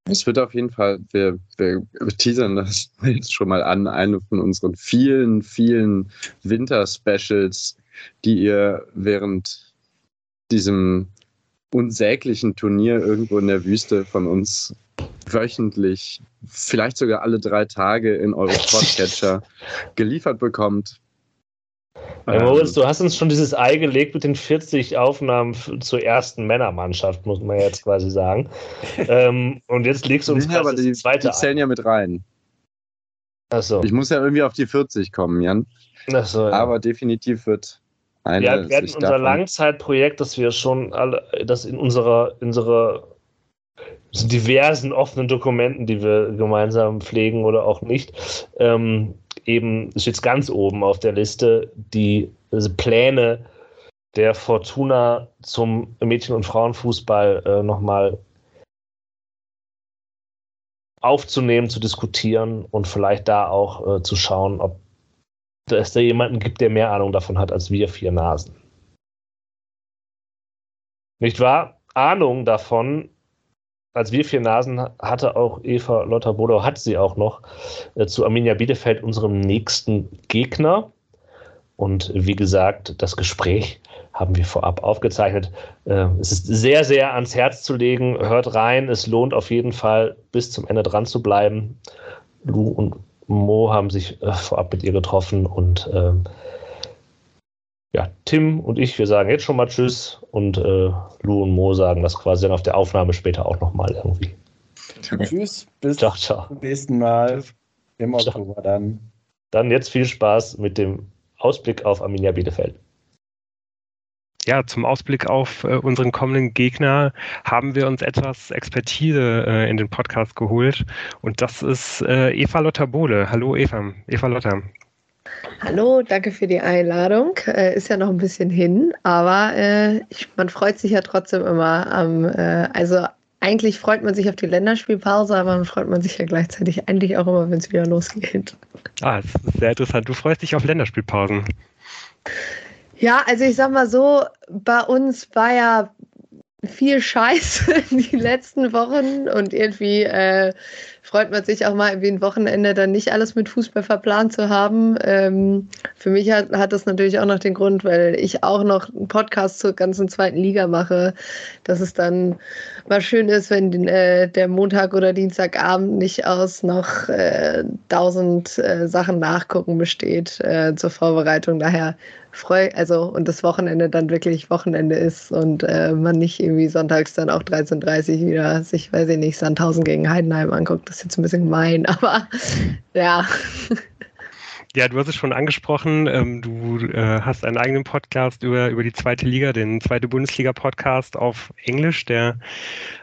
Es wird auf jeden Fall, wir, wir teasern das jetzt schon mal an, eine von unseren vielen, vielen Winter-Specials, die ihr während diesem unsäglichen Turnier irgendwo in der Wüste von uns wöchentlich, vielleicht sogar alle drei Tage in eure Podcatcher geliefert bekommt. Ja, Moritz, du hast uns schon dieses Ei gelegt mit den 40 Aufnahmen zur ersten Männermannschaft, muss man jetzt quasi sagen. ähm, und jetzt legst du uns ja, aber die, das zweite die zählen Ei. ja mit rein. Achso. Ich muss ja irgendwie auf die 40 kommen, Jan. Achso, ja. Aber definitiv wird eine. Ja, wir werden unser. Langzeitprojekt, das wir schon alle, das in unserer, unserer diversen offenen Dokumenten, die wir gemeinsam pflegen oder auch nicht, ähm, eben steht es ganz oben auf der Liste, die also Pläne der Fortuna zum Mädchen- und Frauenfußball äh, nochmal aufzunehmen, zu diskutieren und vielleicht da auch äh, zu schauen, ob es da jemanden gibt, der mehr Ahnung davon hat als wir vier Nasen. Nicht wahr? Ahnung davon als wir vier Nasen hatte auch Eva Lotterbodo, hat sie auch noch äh, zu Arminia Bielefeld, unserem nächsten Gegner. Und wie gesagt, das Gespräch haben wir vorab aufgezeichnet. Äh, es ist sehr, sehr ans Herz zu legen. Hört rein, es lohnt auf jeden Fall, bis zum Ende dran zu bleiben. Lou und Mo haben sich äh, vorab mit ihr getroffen und ähm, ja, Tim und ich, wir sagen jetzt schon mal Tschüss und äh, Lou und Mo sagen das quasi dann auf der Aufnahme später auch nochmal irgendwie. Tschüss, bis ciao, ciao. zum nächsten Mal im Oktober ciao. dann. Dann jetzt viel Spaß mit dem Ausblick auf Arminia Bielefeld. Ja, zum Ausblick auf äh, unseren kommenden Gegner haben wir uns etwas Expertise äh, in den Podcast geholt und das ist äh, Eva Lotter Bohle. Hallo Eva, Eva Lotter. Hallo, danke für die Einladung. Äh, ist ja noch ein bisschen hin, aber äh, ich, man freut sich ja trotzdem immer am, äh, also eigentlich freut man sich auf die Länderspielpause, aber dann freut man sich ja gleichzeitig eigentlich auch immer, wenn es wieder losgeht. Ah, das ist sehr interessant. Du freust dich auf Länderspielpausen. Ja, also ich sag mal so, bei uns war ja viel Scheiß die letzten Wochen und irgendwie äh, freut man sich auch mal irgendwie ein Wochenende dann nicht alles mit Fußball verplant zu haben. Ähm, für mich hat, hat das natürlich auch noch den Grund, weil ich auch noch einen Podcast zur ganzen zweiten Liga mache, dass es dann mal schön ist, wenn äh, der Montag oder Dienstagabend nicht aus noch äh, tausend äh, Sachen nachgucken besteht äh, zur Vorbereitung. Daher freu, also und das Wochenende dann wirklich Wochenende ist und äh, man nicht irgendwie sonntags dann auch 13.30 Uhr wieder sich, weiß ich nicht, Sandhausen gegen Heidenheim anguckt. Das ist jetzt ein bisschen gemein, aber ja. Ja, du hast es schon angesprochen. Ähm, du äh, hast einen eigenen Podcast über, über die zweite Liga, den zweite Bundesliga-Podcast auf Englisch, der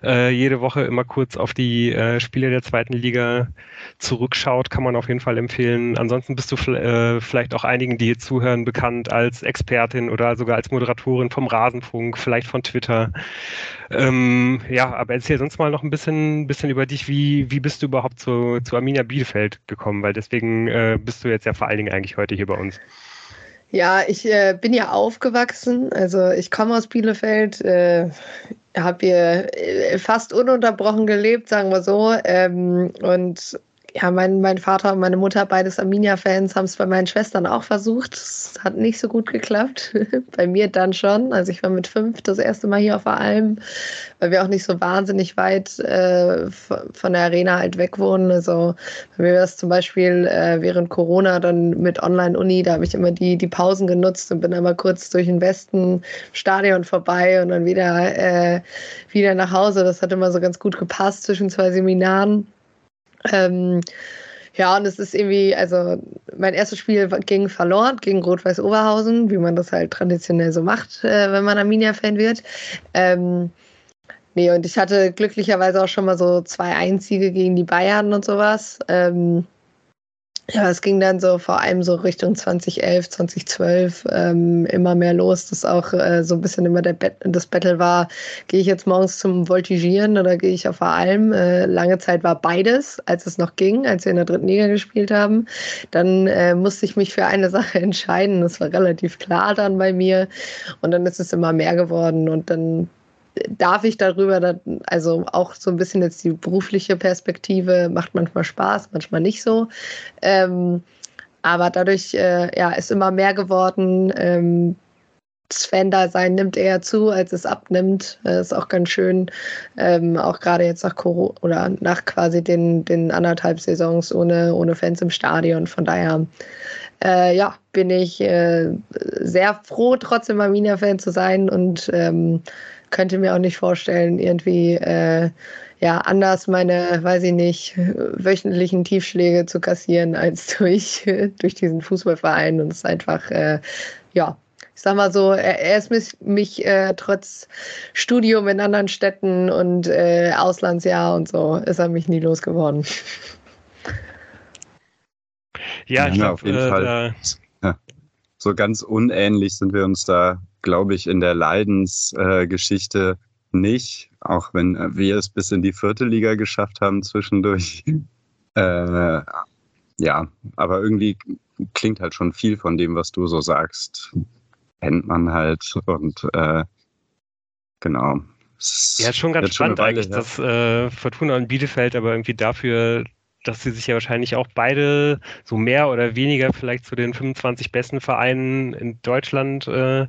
äh, jede Woche immer kurz auf die äh, Spiele der zweiten Liga zurückschaut. Kann man auf jeden Fall empfehlen. Ansonsten bist du äh, vielleicht auch einigen, die hier zuhören, bekannt als Expertin oder sogar als Moderatorin vom Rasenfunk, vielleicht von Twitter. Ähm, ja, aber erzähl sonst mal noch ein bisschen, bisschen über dich. Wie, wie bist du überhaupt zu, zu Arminia Bielefeld gekommen? Weil deswegen äh, bist du jetzt ja vor allen Dingen eigentlich heute hier bei uns? Ja, ich äh, bin ja aufgewachsen. Also ich komme aus Bielefeld, äh, habe hier äh, fast ununterbrochen gelebt, sagen wir so. Ähm, und ja, mein, mein Vater und meine Mutter, beides Arminia-Fans, haben es bei meinen Schwestern auch versucht. Es hat nicht so gut geklappt. bei mir dann schon. Also ich war mit fünf das erste Mal hier auf der Alm, weil wir auch nicht so wahnsinnig weit äh, von der Arena halt weg wohnen. Also bei mir war es zum Beispiel äh, während Corona dann mit Online-Uni, da habe ich immer die, die Pausen genutzt und bin einmal kurz durch den Westen Stadion vorbei und dann wieder, äh, wieder nach Hause. Das hat immer so ganz gut gepasst zwischen zwei Seminaren. Ähm, ja, und es ist irgendwie, also mein erstes Spiel ging verloren gegen Rot-Weiß Oberhausen, wie man das halt traditionell so macht, äh, wenn man Arminia-Fan wird. Ähm, nee, und ich hatte glücklicherweise auch schon mal so zwei Einzüge gegen die Bayern und sowas. Ähm, ja, es ging dann so vor allem so Richtung 2011, 2012 ähm, immer mehr los, dass auch äh, so ein bisschen immer der Bet das Battle war, gehe ich jetzt morgens zum Voltigieren oder gehe ich auf der Alm? Äh, lange Zeit war beides, als es noch ging, als wir in der dritten Liga gespielt haben. Dann äh, musste ich mich für eine Sache entscheiden. Das war relativ klar dann bei mir. Und dann ist es immer mehr geworden und dann darf ich darüber, also auch so ein bisschen jetzt die berufliche Perspektive, macht manchmal Spaß, manchmal nicht so. Ähm, aber dadurch äh, ja, ist immer mehr geworden. Ähm, das Fan-Dasein nimmt eher zu, als es abnimmt. Das ist auch ganz schön. Ähm, auch gerade jetzt nach Corona oder nach quasi den, den anderthalb Saisons ohne, ohne Fans im Stadion. Von daher, äh, ja, bin ich äh, sehr froh, trotzdem Arminia-Fan zu sein und ähm, könnte mir auch nicht vorstellen, irgendwie äh, ja anders meine, weiß ich nicht, wöchentlichen Tiefschläge zu kassieren als durch, durch diesen Fußballverein. Und es ist einfach, äh, ja, ich sag mal so, er, er ist mich, mich äh, trotz Studium in anderen Städten und äh, Auslandsjahr und so, ist er mich nie losgeworden. Ja, ich ja, glaub, auf jeden äh, Fall. Ja. So ganz unähnlich sind wir uns da glaube ich, in der Leidensgeschichte äh, nicht, auch wenn wir es bis in die vierte Liga geschafft haben zwischendurch. Äh, ja, aber irgendwie klingt halt schon viel von dem, was du so sagst. Kennt man halt und äh, genau. Ja, schon ganz spannend schon eigentlich, dass äh, Fortuna und Bielefeld aber irgendwie dafür dass sie sich ja wahrscheinlich auch beide so mehr oder weniger vielleicht zu den 25 besten Vereinen in Deutschland äh,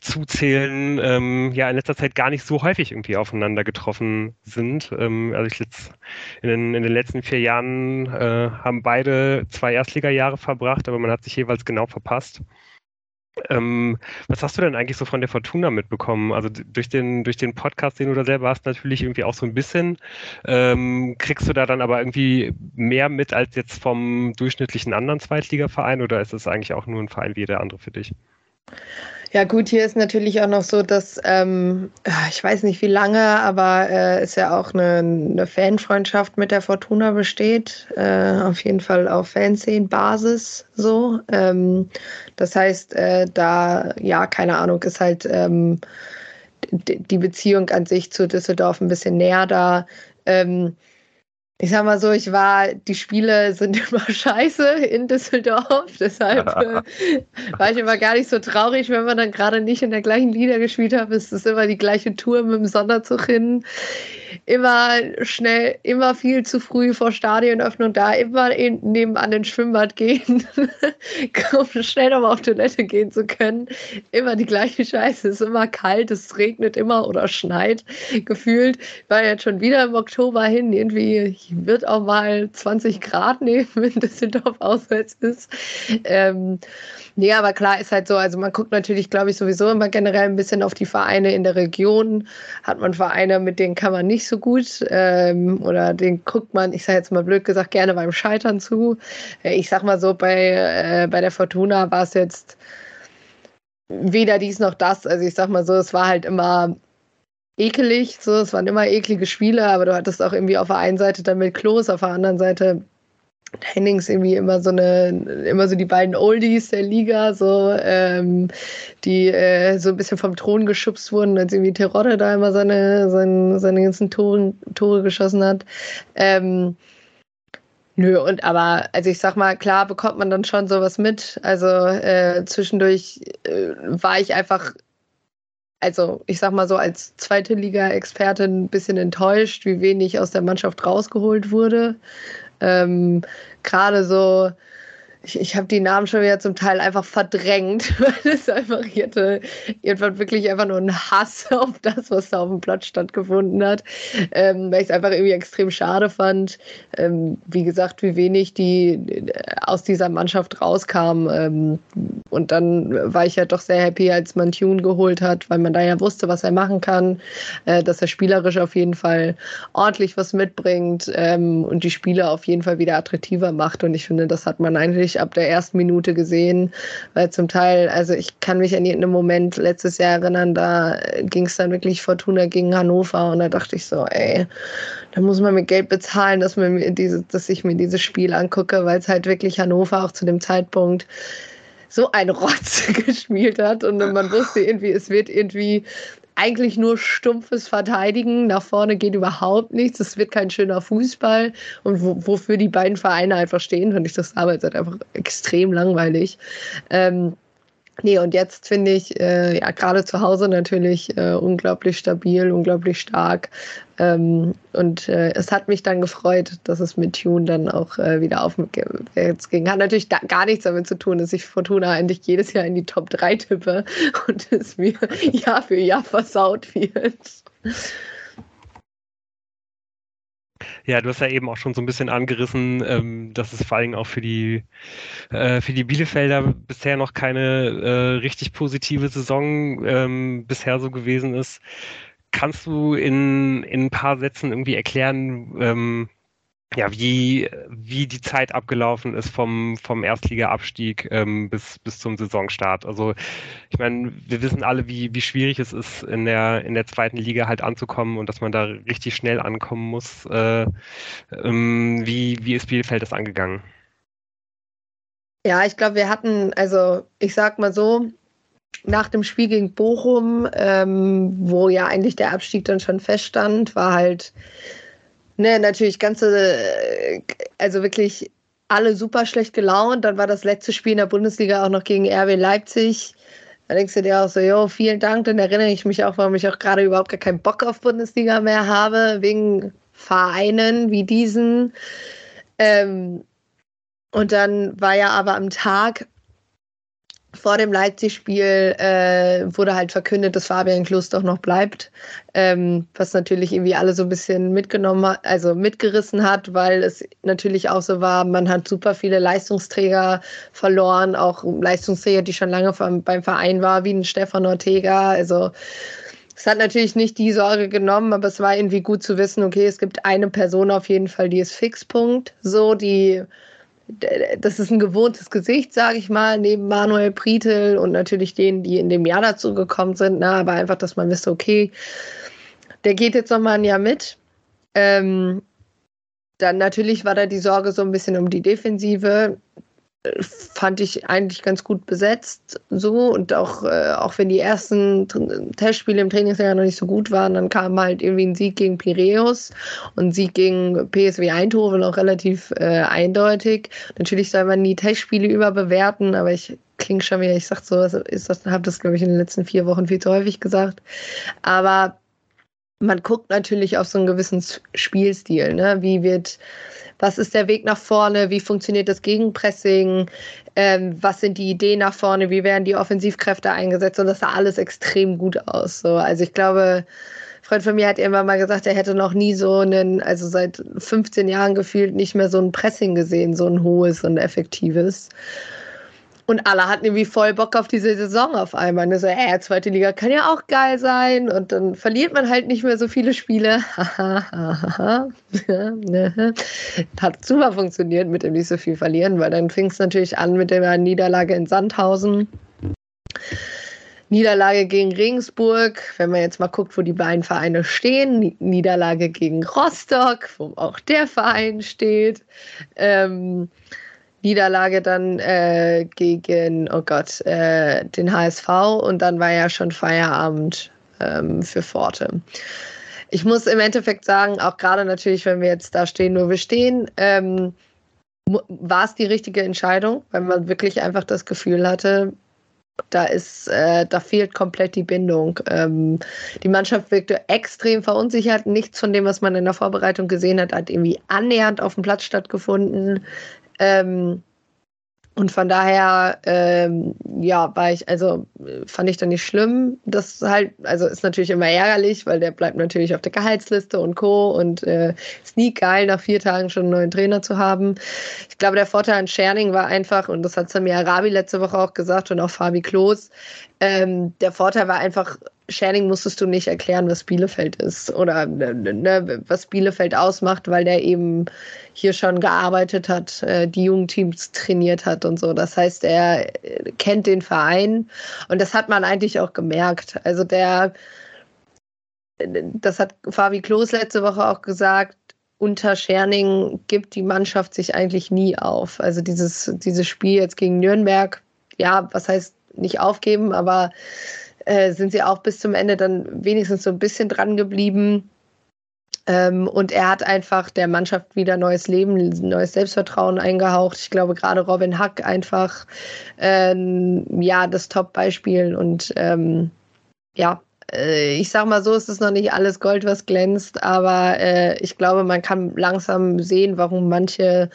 zuzählen, ähm, ja in letzter Zeit gar nicht so häufig irgendwie aufeinander getroffen sind. Ähm, also ich letzt, in, den, in den letzten vier Jahren äh, haben beide zwei Erstligajahre verbracht, aber man hat sich jeweils genau verpasst. Ähm, was hast du denn eigentlich so von der Fortuna mitbekommen? Also durch den, durch den Podcast, den du da selber hast, natürlich irgendwie auch so ein bisschen. Ähm, kriegst du da dann aber irgendwie mehr mit als jetzt vom durchschnittlichen anderen Zweitligaverein oder ist es eigentlich auch nur ein Verein wie der andere für dich? Ja, gut, hier ist natürlich auch noch so, dass ähm, ich weiß nicht wie lange, aber äh, es ja auch eine, eine Fanfreundschaft mit der Fortuna besteht. Äh, auf jeden Fall auf Fanszenen-Basis so. Ähm, das heißt, äh, da, ja, keine Ahnung, ist halt ähm, die Beziehung an sich zu Düsseldorf ein bisschen näher da. Ähm, ich sag mal so, ich war, die Spiele sind immer scheiße in Düsseldorf, deshalb äh, war ich immer gar nicht so traurig, wenn man dann gerade nicht in der gleichen Liga gespielt hat. Es ist immer die gleiche Tour mit dem Sonderzug hin immer schnell, immer viel zu früh vor Stadionöffnung da, immer in, nebenan den Schwimmbad gehen, um schnell nochmal auf Toilette gehen zu können. Immer die gleiche Scheiße. Es ist immer kalt, es regnet immer oder schneit gefühlt. Ich war jetzt schon wieder im Oktober hin. Irgendwie wird auch mal 20 Grad nehmen, wenn Düsseldorf auswärts ist. Ähm, Nee, aber klar ist halt so, also man guckt natürlich, glaube ich, sowieso immer generell ein bisschen auf die Vereine in der Region. Hat man Vereine, mit denen kann man nicht so gut ähm, oder den guckt man, ich sage jetzt mal blöd gesagt, gerne beim Scheitern zu. Äh, ich sag mal so, bei, äh, bei der Fortuna war es jetzt weder dies noch das. Also ich sag mal so, es war halt immer ekelig, so, es waren immer eklige Spiele, aber du hattest auch irgendwie auf der einen Seite damit Klos, auf der anderen Seite Hennings irgendwie immer so eine, immer so die beiden Oldies der Liga, so, ähm, die äh, so ein bisschen vom Thron geschubst wurden, als irgendwie Terodde da immer seine, seine, seine ganzen Tore, Tore geschossen hat. Ähm, nö, und aber, also ich sag mal, klar bekommt man dann schon sowas mit. Also äh, zwischendurch äh, war ich einfach also ich sag mal so als zweite Liga-Expertin ein bisschen enttäuscht, wie wenig aus der Mannschaft rausgeholt wurde. Ähm, Gerade so ich, ich habe die Namen schon wieder zum Teil einfach verdrängt, weil es einfach hier irgendwann wirklich einfach nur ein Hass auf das, was da auf dem Platz stattgefunden hat, ähm, weil ich es einfach irgendwie extrem schade fand. Ähm, wie gesagt, wie wenig die äh, aus dieser Mannschaft rauskam. Ähm, und dann war ich ja doch sehr happy, als man Tune geholt hat, weil man da ja wusste, was er machen kann, äh, dass er spielerisch auf jeden Fall ordentlich was mitbringt ähm, und die Spiele auf jeden Fall wieder attraktiver macht. Und ich finde, das hat man eigentlich ab der ersten Minute gesehen, weil zum Teil, also ich kann mich an irgendeinen Moment letztes Jahr erinnern, da ging es dann wirklich Fortuna gegen Hannover und da dachte ich so, ey, da muss man mir Geld bezahlen, dass, man mir diese, dass ich mir dieses Spiel angucke, weil es halt wirklich Hannover auch zu dem Zeitpunkt so ein Rotz gespielt hat und man wusste irgendwie, es wird irgendwie eigentlich nur stumpfes Verteidigen. Nach vorne geht überhaupt nichts. Es wird kein schöner Fußball. Und wo, wofür die beiden Vereine einfach stehen, finde ich das Arbeit halt einfach extrem langweilig. Ähm, Nee, und jetzt finde ich, äh, ja, gerade zu Hause natürlich äh, unglaublich stabil, unglaublich stark. Ähm, und äh, es hat mich dann gefreut, dass es mit Tune dann auch äh, wieder aufwärts ging. Hat natürlich da gar nichts damit zu tun, dass ich Fortuna eigentlich jedes Jahr in die Top 3 tippe und es mir Jahr für Jahr versaut wird. Ja, du hast ja eben auch schon so ein bisschen angerissen, ähm, dass es vor allem auch für die, äh, für die Bielefelder bisher noch keine äh, richtig positive Saison ähm, bisher so gewesen ist. Kannst du in, in ein paar Sätzen irgendwie erklären, ähm, ja, wie, wie die Zeit abgelaufen ist vom, vom Erstliga-Abstieg ähm, bis, bis zum Saisonstart. Also ich meine, wir wissen alle, wie, wie schwierig es ist, in der, in der zweiten Liga halt anzukommen und dass man da richtig schnell ankommen muss. Äh, ähm, wie, wie ist Bielefeld das angegangen? Ja, ich glaube, wir hatten, also ich sag mal so, nach dem Spiel gegen Bochum, ähm, wo ja eigentlich der Abstieg dann schon feststand, war halt Ne, natürlich ganze, also wirklich alle super schlecht gelaunt. Dann war das letzte Spiel in der Bundesliga auch noch gegen RB Leipzig. Da denkst du dir auch so, jo, vielen Dank. Dann erinnere ich mich auch, warum ich auch gerade überhaupt gar keinen Bock auf Bundesliga mehr habe, wegen Vereinen wie diesen. Ähm, und dann war ja aber am Tag vor dem Leipzig-Spiel äh, wurde halt verkündet, dass Fabian Klus doch noch bleibt, ähm, was natürlich irgendwie alle so ein bisschen mitgenommen hat, also mitgerissen hat, weil es natürlich auch so war, man hat super viele Leistungsträger verloren, auch Leistungsträger, die schon lange beim Verein waren, wie ein Stefan Ortega, also es hat natürlich nicht die Sorge genommen, aber es war irgendwie gut zu wissen, okay, es gibt eine Person auf jeden Fall, die ist Fixpunkt, so, die das ist ein gewohntes Gesicht, sage ich mal, neben Manuel Pritel und natürlich denen, die in dem Jahr dazu gekommen sind. Na, aber einfach, dass man wisse, okay, der geht jetzt noch mal ein Jahr mit. Ähm, dann natürlich war da die Sorge so ein bisschen um die Defensive. Fand ich eigentlich ganz gut besetzt so und auch, äh, auch wenn die ersten Testspiele im Trainingsjahr noch nicht so gut waren, dann kam halt irgendwie ein Sieg gegen Piräus und ein Sieg gegen PSW Eindhoven auch relativ äh, eindeutig. Natürlich soll man die Testspiele überbewerten, aber ich klinge schon wieder, ich sag so, ist das, habe das glaube ich in den letzten vier Wochen viel zu häufig gesagt, aber man guckt natürlich auf so einen gewissen Spielstil, ne? Wie wird was ist der Weg nach vorne, wie funktioniert das Gegenpressing, ähm, was sind die Ideen nach vorne, wie werden die Offensivkräfte eingesetzt und das sah alles extrem gut aus. So. Also ich glaube, ein Freund von mir hat irgendwann mal gesagt, er hätte noch nie so einen, also seit 15 Jahren gefühlt nicht mehr so ein Pressing gesehen, so ein hohes und effektives. Und alle hatten irgendwie voll Bock auf diese Saison auf einmal. Und so, äh, zweite Liga kann ja auch geil sein. Und dann verliert man halt nicht mehr so viele Spiele. Hat super funktioniert mit dem nicht so viel verlieren, weil dann fing es natürlich an mit der Niederlage in Sandhausen. Niederlage gegen Regensburg, wenn man jetzt mal guckt, wo die beiden Vereine stehen. Niederlage gegen Rostock, wo auch der Verein steht. Ähm, Niederlage dann äh, gegen, oh Gott, äh, den HSV und dann war ja schon Feierabend ähm, für Forte. Ich muss im Endeffekt sagen, auch gerade natürlich, wenn wir jetzt da stehen, nur wir stehen, ähm, war es die richtige Entscheidung, weil man wirklich einfach das Gefühl hatte, da ist, äh, da fehlt komplett die Bindung. Ähm, die Mannschaft wirkte extrem verunsichert. Nichts von dem, was man in der Vorbereitung gesehen hat, hat irgendwie annähernd auf dem Platz stattgefunden. Ähm, und von daher, ähm, ja, war ich, also fand ich dann nicht schlimm. Das halt, also ist natürlich immer ärgerlich, weil der bleibt natürlich auf der Gehaltsliste und Co. Und äh, ist nie geil, nach vier Tagen schon einen neuen Trainer zu haben. Ich glaube, der Vorteil an Scherning war einfach, und das hat Samir Arabi letzte Woche auch gesagt und auch Fabi Klos, ähm, der Vorteil war einfach, Scherning musstest du nicht erklären, was Bielefeld ist oder ne, ne, was Bielefeld ausmacht, weil der eben hier schon gearbeitet hat, äh, die Jugendteams trainiert hat und so. Das heißt, er äh, kennt den Verein und das hat man eigentlich auch gemerkt. Also der, das hat Fabi Klos letzte Woche auch gesagt, unter Scherning gibt die Mannschaft sich eigentlich nie auf. Also dieses, dieses Spiel jetzt gegen Nürnberg, ja, was heißt nicht aufgeben, aber äh, sind sie auch bis zum Ende dann wenigstens so ein bisschen dran geblieben. Ähm, und er hat einfach der Mannschaft wieder neues Leben, neues Selbstvertrauen eingehaucht. Ich glaube, gerade Robin Hack einfach ähm, ja das Top-Beispiel. Und ähm, ja, äh, ich sag mal so, ist es noch nicht alles Gold, was glänzt, aber äh, ich glaube, man kann langsam sehen, warum manche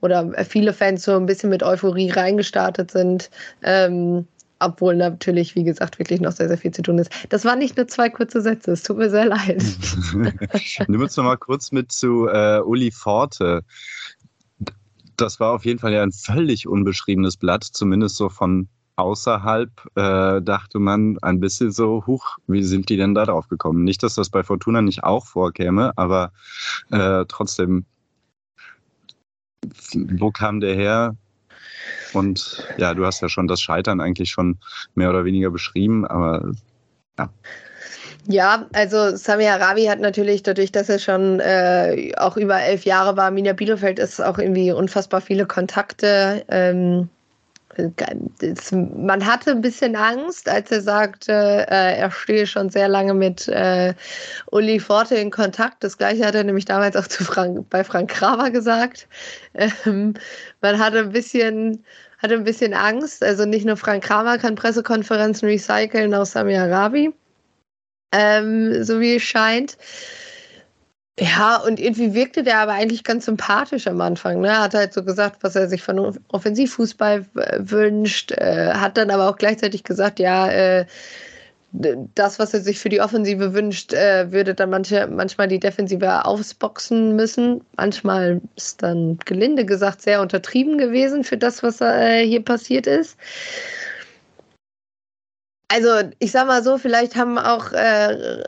oder viele Fans so ein bisschen mit Euphorie reingestartet sind. Ähm, obwohl natürlich, wie gesagt, wirklich noch sehr, sehr viel zu tun ist. Das waren nicht nur zwei kurze Sätze, es tut mir sehr leid. Nimm uns noch mal kurz mit zu äh, Uli Forte. Das war auf jeden Fall ja ein völlig unbeschriebenes Blatt, zumindest so von außerhalb äh, dachte man ein bisschen so, huch, wie sind die denn da drauf gekommen? Nicht, dass das bei Fortuna nicht auch vorkäme, aber äh, trotzdem, wo kam der her? Und ja, du hast ja schon das Scheitern eigentlich schon mehr oder weniger beschrieben, aber ja. Ja, also Sami Arabi hat natürlich dadurch, dass er schon äh, auch über elf Jahre war, Mina Bielefeld ist auch irgendwie unfassbar viele Kontakte. Ähm, man hatte ein bisschen Angst, als er sagte, äh, er stehe schon sehr lange mit äh, Uli Forte in Kontakt. Das gleiche hat er nämlich damals auch zu Frank, bei Frank Kramer gesagt. Ähm, man hatte ein bisschen hatte ein bisschen Angst. Also nicht nur Frank Kramer kann Pressekonferenzen recyceln aus Sami Arabi, ähm, so wie es scheint. Ja, und irgendwie wirkte der aber eigentlich ganz sympathisch am Anfang. Ne? Hat halt so gesagt, was er sich von Offensivfußball wünscht, äh, hat dann aber auch gleichzeitig gesagt, ja, äh, das, was er sich für die Offensive wünscht, äh, würde dann manche, manchmal die Defensive ausboxen müssen. Manchmal ist dann gelinde gesagt sehr untertrieben gewesen für das, was äh, hier passiert ist. Also ich sag mal so, vielleicht haben auch äh,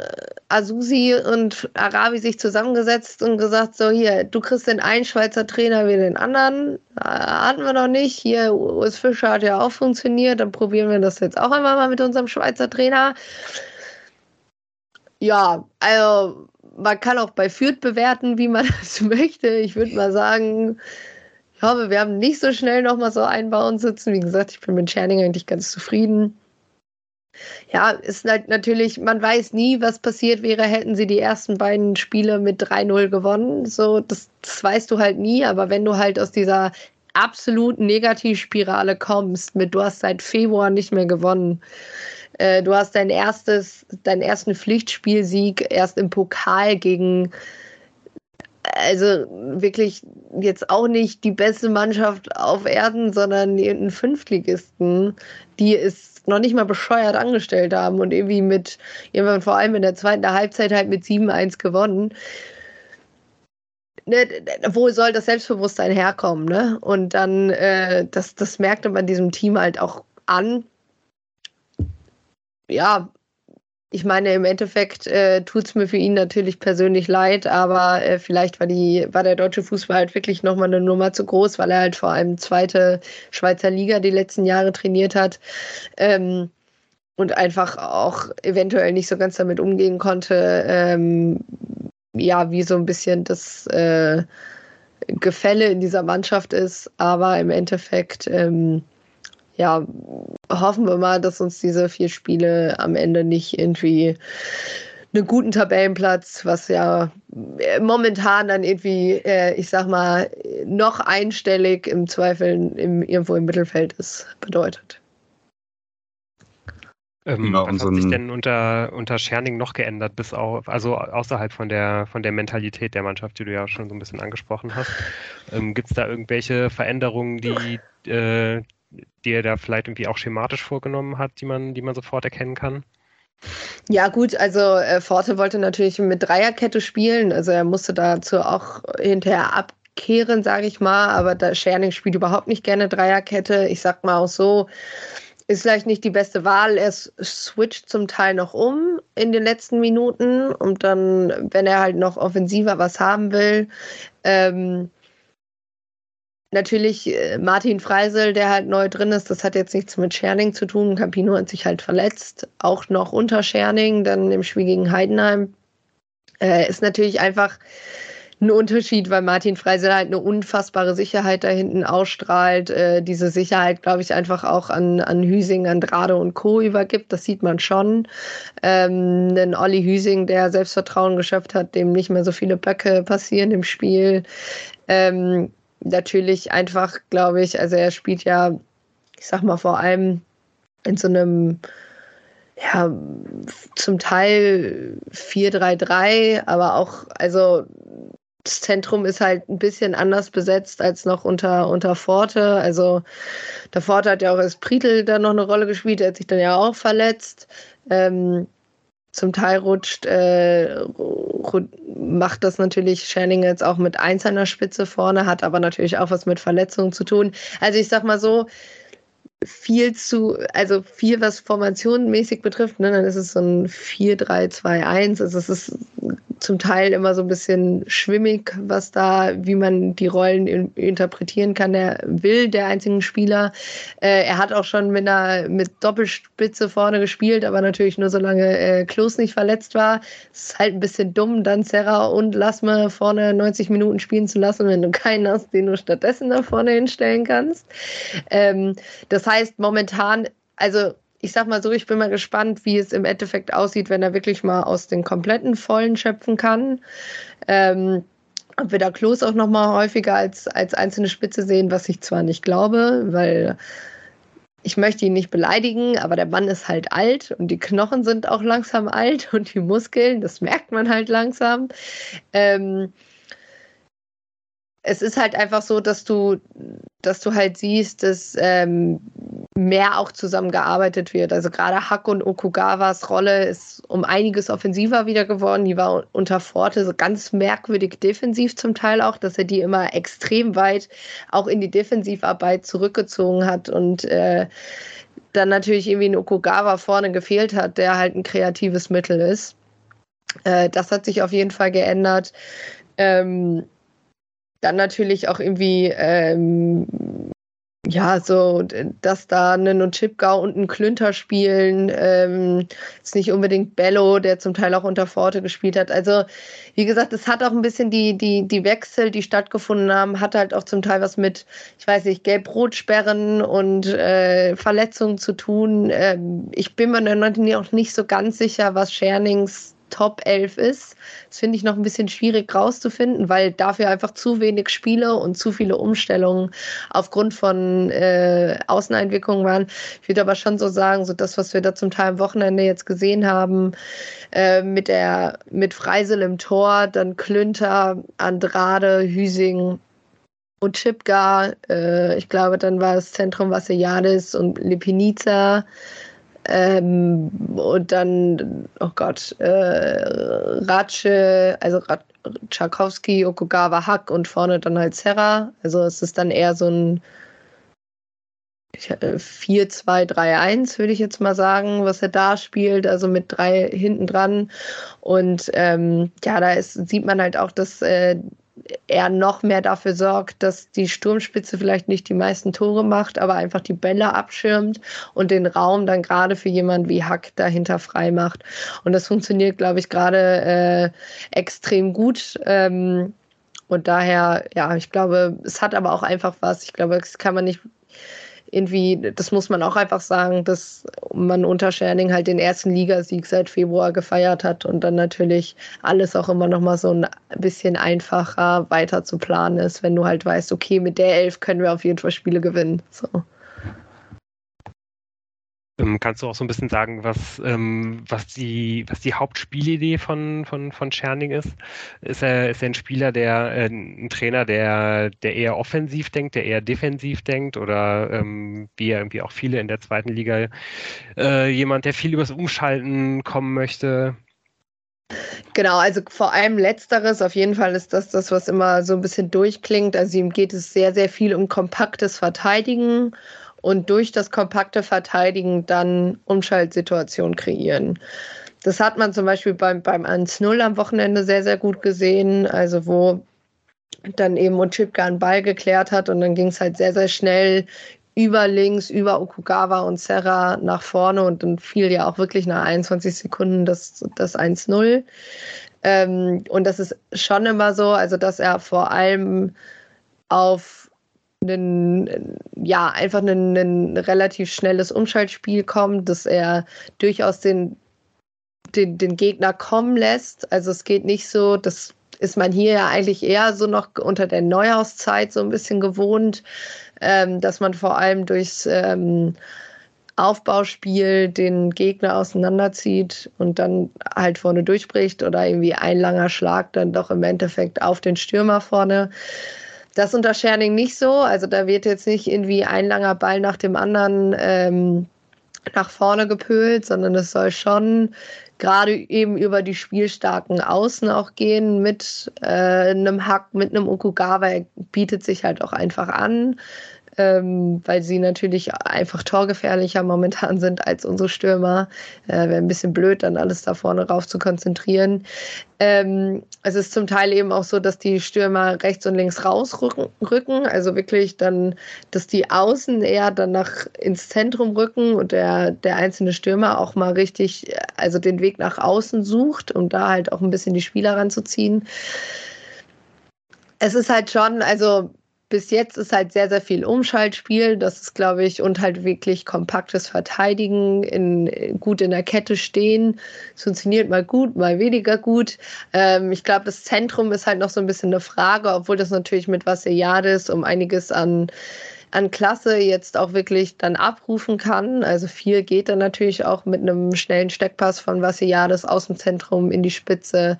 Asusi und Arabi sich zusammengesetzt und gesagt, so hier, du kriegst den einen Schweizer Trainer wie den anderen. Äh, hatten wir noch nicht. Hier, Urs Fischer hat ja auch funktioniert, dann probieren wir das jetzt auch einmal mal mit unserem Schweizer Trainer. Ja, also man kann auch bei Fürth bewerten, wie man das möchte. Ich würde mal sagen, Ich hoffe, wir haben nicht so schnell nochmal so einbauen sitzen. Wie gesagt, ich bin mit Scherning eigentlich ganz zufrieden. Ja, ist natürlich, man weiß nie, was passiert wäre, hätten sie die ersten beiden Spiele mit 3-0 gewonnen. So, das, das weißt du halt nie, aber wenn du halt aus dieser absoluten Negativspirale kommst, mit du hast seit Februar nicht mehr gewonnen. Äh, du hast dein erstes, deinen ersten Pflichtspielsieg erst im Pokal gegen also wirklich jetzt auch nicht die beste Mannschaft auf Erden, sondern irgendeinen Fünftligisten, die es noch nicht mal bescheuert angestellt haben und irgendwie mit, irgendwann vor allem in der zweiten Halbzeit halt mit 7-1 gewonnen. Ne, wo soll das Selbstbewusstsein herkommen, ne? Und dann, äh, das, das merkte man diesem Team halt auch an. Ja, ich meine, im Endeffekt äh, tut es mir für ihn natürlich persönlich leid, aber äh, vielleicht war, die, war der deutsche Fußball halt wirklich nochmal eine Nummer zu groß, weil er halt vor allem zweite Schweizer Liga die letzten Jahre trainiert hat. Ähm, und einfach auch eventuell nicht so ganz damit umgehen konnte, ähm, ja, wie so ein bisschen das äh, Gefälle in dieser Mannschaft ist. Aber im Endeffekt, ähm, ja, hoffen wir mal, dass uns diese vier Spiele am Ende nicht irgendwie einen guten Tabellenplatz, was ja äh, momentan dann irgendwie, äh, ich sag mal, noch einstellig im Zweifel im, irgendwo im Mittelfeld ist, bedeutet. Ähm, genau, was hat sich denn unter, unter Scherning noch geändert, bis auf, also außerhalb von der, von der Mentalität der Mannschaft, die du ja schon so ein bisschen angesprochen hast? Ähm, Gibt es da irgendwelche Veränderungen, die, äh, die er da vielleicht irgendwie auch schematisch vorgenommen hat, die man, die man sofort erkennen kann? Ja, gut, also äh, Forte wollte natürlich mit Dreierkette spielen, also er musste dazu auch hinterher abkehren, sage ich mal, aber da Scherning spielt überhaupt nicht gerne Dreierkette. Ich sag mal auch so, ist vielleicht nicht die beste Wahl. Er switcht zum Teil noch um in den letzten Minuten und dann, wenn er halt noch offensiver was haben will, ähm, natürlich äh, Martin Freisel, der halt neu drin ist, das hat jetzt nichts mit Scherning zu tun. Campino hat sich halt verletzt, auch noch unter Scherning, dann im Spiel gegen Heidenheim. Äh, ist natürlich einfach ein Unterschied, weil Martin Freisel halt eine unfassbare Sicherheit da hinten ausstrahlt. Äh, diese Sicherheit, glaube ich, einfach auch an, an Hüsing, Andrade und Co. übergibt. Das sieht man schon. Ähm, denn Olli Hüsing, der Selbstvertrauen geschöpft hat, dem nicht mehr so viele Böcke passieren im Spiel. Ähm, natürlich einfach, glaube ich, also er spielt ja, ich sag mal, vor allem in so einem ja, zum Teil 4-3-3, aber auch, also das Zentrum ist halt ein bisschen anders besetzt als noch unter, unter Forte. Also der Forte hat ja auch als Pritel da noch eine Rolle gespielt, der hat sich dann ja auch verletzt. Ähm, zum Teil rutscht, äh, macht das natürlich Scherning jetzt auch mit einzelner Spitze vorne, hat aber natürlich auch was mit Verletzungen zu tun. Also ich sag mal so, viel zu, also viel, was formationmäßig betrifft, ne, dann ist es so ein 4-3-2-1. Also es ist zum Teil immer so ein bisschen schwimmig, was da, wie man die Rollen in, interpretieren kann, der will, der einzigen Spieler. Äh, er hat auch schon mit einer mit Doppelspitze vorne gespielt, aber natürlich nur solange äh, Klos nicht verletzt war. Es ist halt ein bisschen dumm, dann Serra und Lassme vorne 90 Minuten spielen zu lassen, wenn du keinen hast, den du stattdessen da vorne hinstellen kannst. Ähm, das heißt, momentan, also ich sag mal so, ich bin mal gespannt, wie es im Endeffekt aussieht, wenn er wirklich mal aus den kompletten Vollen schöpfen kann. Ähm, ob wir da Klos auch noch mal häufiger als, als einzelne Spitze sehen, was ich zwar nicht glaube, weil ich möchte ihn nicht beleidigen, aber der Mann ist halt alt und die Knochen sind auch langsam alt und die Muskeln, das merkt man halt langsam. Ähm, es ist halt einfach so, dass du, dass du halt siehst, dass ähm, mehr auch zusammengearbeitet wird. Also gerade Hack und Okugawas Rolle ist um einiges offensiver wieder geworden. Die war unter Forte so ganz merkwürdig defensiv zum Teil auch, dass er die immer extrem weit auch in die Defensivarbeit zurückgezogen hat und äh, dann natürlich irgendwie ein Okugawa vorne gefehlt hat, der halt ein kreatives Mittel ist. Äh, das hat sich auf jeden Fall geändert. Ähm, dann natürlich auch irgendwie ähm, ja, so, dass da einen und Chipgau und ein Klünter spielen, ähm, ist nicht unbedingt Bello, der zum Teil auch unter Forte gespielt hat. Also, wie gesagt, es hat auch ein bisschen die, die, die Wechsel, die stattgefunden haben, hat halt auch zum Teil was mit, ich weiß nicht, Gelb-Rot-Sperren und äh, Verletzungen zu tun. Ähm, ich bin mir noch nicht so ganz sicher, was Schernings Top 11 ist. Das finde ich noch ein bisschen schwierig rauszufinden, weil dafür einfach zu wenig Spiele und zu viele Umstellungen aufgrund von äh, Außeneinwirkungen waren. Ich würde aber schon so sagen, so das, was wir da zum Teil am Wochenende jetzt gesehen haben, äh, mit der mit Freisel im Tor, dann Klünter, Andrade, Hüsing, und Chipgar, äh, ich glaube, dann war es Zentrum Vassiliadis und Lipinica. Ähm, und dann, oh Gott, äh, Ratsche, also Rat, Tchaikovsky, Okugawa, Hack und vorne dann halt Serra. Also es ist dann eher so ein 4-2-3-1, würde ich jetzt mal sagen, was er da spielt, also mit drei hinten dran. Und ähm, ja, da ist, sieht man halt auch, dass äh, er noch mehr dafür sorgt, dass die Sturmspitze vielleicht nicht die meisten Tore macht, aber einfach die Bälle abschirmt und den Raum dann gerade für jemanden wie Hack dahinter frei macht. Und das funktioniert, glaube ich, gerade äh, extrem gut. Ähm, und daher, ja, ich glaube, es hat aber auch einfach was. Ich glaube, das kann man nicht irgendwie, das muss man auch einfach sagen, dass man unter Scherning halt den ersten Ligasieg seit Februar gefeiert hat und dann natürlich alles auch immer noch mal so ein bisschen einfacher weiter zu planen ist, wenn du halt weißt, okay, mit der Elf können wir auf jeden Fall Spiele gewinnen. So. Ähm, kannst du auch so ein bisschen sagen, was, ähm, was, die, was die Hauptspielidee von, von, von Scherning ist? Ist er, ist er ein Spieler, der, äh, ein Trainer, der, der eher offensiv denkt, der eher defensiv denkt oder ähm, wie er irgendwie auch viele in der zweiten Liga, äh, jemand, der viel übers Umschalten kommen möchte? Genau, also vor allem letzteres, auf jeden Fall ist das das, was immer so ein bisschen durchklingt. Also ihm geht es sehr, sehr viel um kompaktes Verteidigen und durch das kompakte Verteidigen dann Umschaltsituationen kreieren. Das hat man zum Beispiel beim, beim 1-0 am Wochenende sehr, sehr gut gesehen, also wo dann eben Ochipka einen Ball geklärt hat und dann ging es halt sehr, sehr schnell über links, über Okugawa und Serra nach vorne und dann fiel ja auch wirklich nach 21 Sekunden das, das 1-0. Ähm, und das ist schon immer so, also dass er vor allem auf einen, ja, einfach ein, ein relativ schnelles Umschaltspiel kommt, dass er durchaus den, den, den Gegner kommen lässt. Also es geht nicht so, das ist man hier ja eigentlich eher so noch unter der Neuhauszeit so ein bisschen gewohnt, ähm, dass man vor allem durchs ähm, Aufbauspiel den Gegner auseinanderzieht und dann halt vorne durchbricht oder irgendwie ein langer Schlag dann doch im Endeffekt auf den Stürmer vorne. Das unter Scherning nicht so. Also da wird jetzt nicht irgendwie ein langer Ball nach dem anderen ähm, nach vorne gepölt, sondern es soll schon gerade eben über die spielstarken Außen auch gehen mit äh, einem Hack, mit einem Okugawa. Er bietet sich halt auch einfach an ähm, weil sie natürlich einfach torgefährlicher momentan sind als unsere Stürmer. Äh, Wäre ein bisschen blöd, dann alles da vorne rauf zu konzentrieren. Ähm, es ist zum Teil eben auch so, dass die Stürmer rechts und links rausrücken, rücken, also wirklich dann, dass die Außen eher dann nach ins Zentrum rücken und der, der einzelne Stürmer auch mal richtig, also den Weg nach außen sucht, um da halt auch ein bisschen die Spieler ranzuziehen. Es ist halt schon, also bis jetzt ist halt sehr, sehr viel Umschaltspiel. Das ist, glaube ich, und halt wirklich kompaktes Verteidigen, in, gut in der Kette stehen. Es funktioniert mal gut, mal weniger gut. Ähm, ich glaube, das Zentrum ist halt noch so ein bisschen eine Frage, obwohl das natürlich mit Vassiliades um einiges an an Klasse jetzt auch wirklich dann abrufen kann. Also viel geht dann natürlich auch mit einem schnellen Steckpass von Vassiliades aus dem Zentrum in die Spitze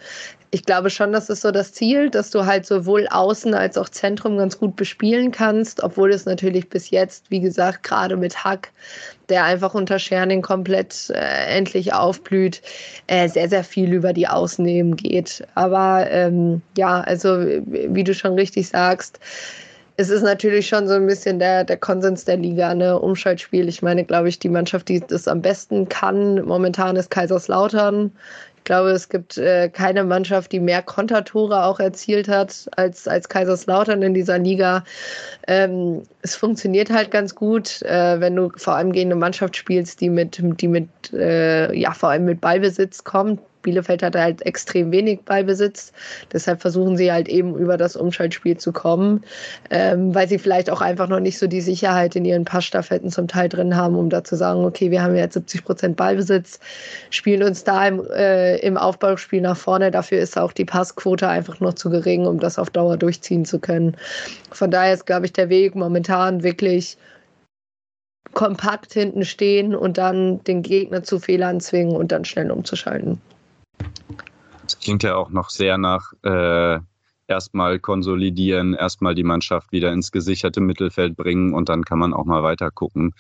ich glaube schon, das ist so das Ziel, dass du halt sowohl Außen als auch Zentrum ganz gut bespielen kannst, obwohl es natürlich bis jetzt, wie gesagt, gerade mit Hack, der einfach unter Scherning komplett äh, endlich aufblüht, äh, sehr, sehr viel über die Außennehmen geht. Aber ähm, ja, also wie du schon richtig sagst, es ist natürlich schon so ein bisschen der, der Konsens der Liga, ne? Umschaltspiel. Ich meine, glaube ich, die Mannschaft, die das am besten kann, momentan ist Kaiserslautern glaube, es gibt äh, keine Mannschaft, die mehr Kontertore auch erzielt hat als, als Kaiserslautern in dieser Liga. Ähm, es funktioniert halt ganz gut, äh, wenn du vor allem gegen eine Mannschaft spielst, die mit, die mit äh, ja, vor allem mit Ballbesitz kommt, Bielefeld hat halt extrem wenig Ballbesitz. Deshalb versuchen sie halt eben über das Umschaltspiel zu kommen, ähm, weil sie vielleicht auch einfach noch nicht so die Sicherheit in ihren Passstaffetten zum Teil drin haben, um da zu sagen, okay, wir haben jetzt 70 Prozent Ballbesitz, spielen uns da im, äh, im Aufbauspiel nach vorne. Dafür ist auch die Passquote einfach noch zu gering, um das auf Dauer durchziehen zu können. Von daher ist, glaube ich, der Weg momentan wirklich kompakt hinten stehen und dann den Gegner zu Fehlern zwingen und dann schnell umzuschalten. Das klingt ja auch noch sehr nach äh, erstmal konsolidieren, erstmal die Mannschaft wieder ins gesicherte Mittelfeld bringen und dann kann man auch mal weiter gucken.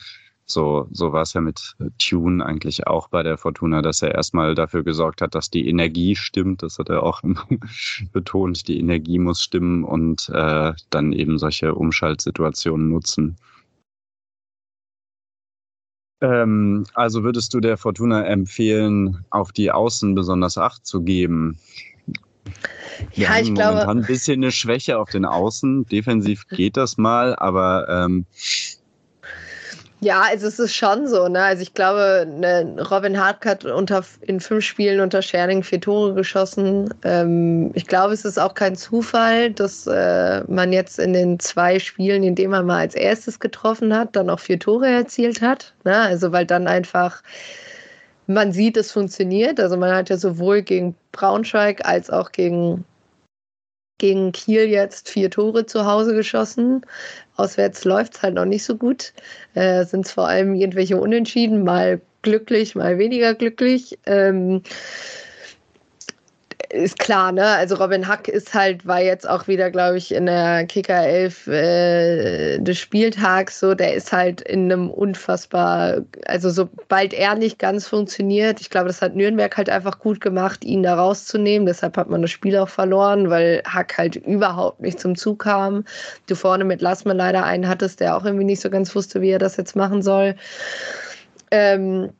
So, so war es ja mit Tune eigentlich auch bei der Fortuna, dass er erstmal dafür gesorgt hat, dass die Energie stimmt. Das hat er auch betont. Die Energie muss stimmen und äh, dann eben solche Umschaltsituationen nutzen. Ähm, also würdest du der Fortuna empfehlen, auf die Außen besonders Acht zu geben? Wir ja, ich momentan glaube. ein bisschen eine Schwäche auf den Außen. Defensiv geht das mal, aber ähm, Ja, also es ist schon so, ne? Also ich glaube, ne, Robin Hartk hat unter, in fünf Spielen unter Scherning vier Tore geschossen. Ähm, ich glaube, es ist auch kein Zufall, dass äh, man jetzt in den zwei Spielen, in denen man mal als erstes getroffen hat, dann auch vier Tore erzielt hat. Ne? Also weil dann einfach man sieht, es funktioniert. Also man hat ja sowohl gegen Braunschweig als auch gegen gegen Kiel jetzt vier Tore zu Hause geschossen. Auswärts läuft es halt noch nicht so gut. Äh, Sind es vor allem irgendwelche Unentschieden, mal glücklich, mal weniger glücklich. Ähm, ist klar, ne? Also Robin Hack ist halt, war jetzt auch wieder, glaube ich, in der Kicker 11 äh, des Spieltags so, der ist halt in einem unfassbar, also sobald er nicht ganz funktioniert, ich glaube, das hat Nürnberg halt einfach gut gemacht, ihn da rauszunehmen. Deshalb hat man das Spiel auch verloren, weil Hack halt überhaupt nicht zum Zug kam. Du vorne mit Lassmann leider einen hattest, der auch irgendwie nicht so ganz wusste, wie er das jetzt machen soll. Ähm,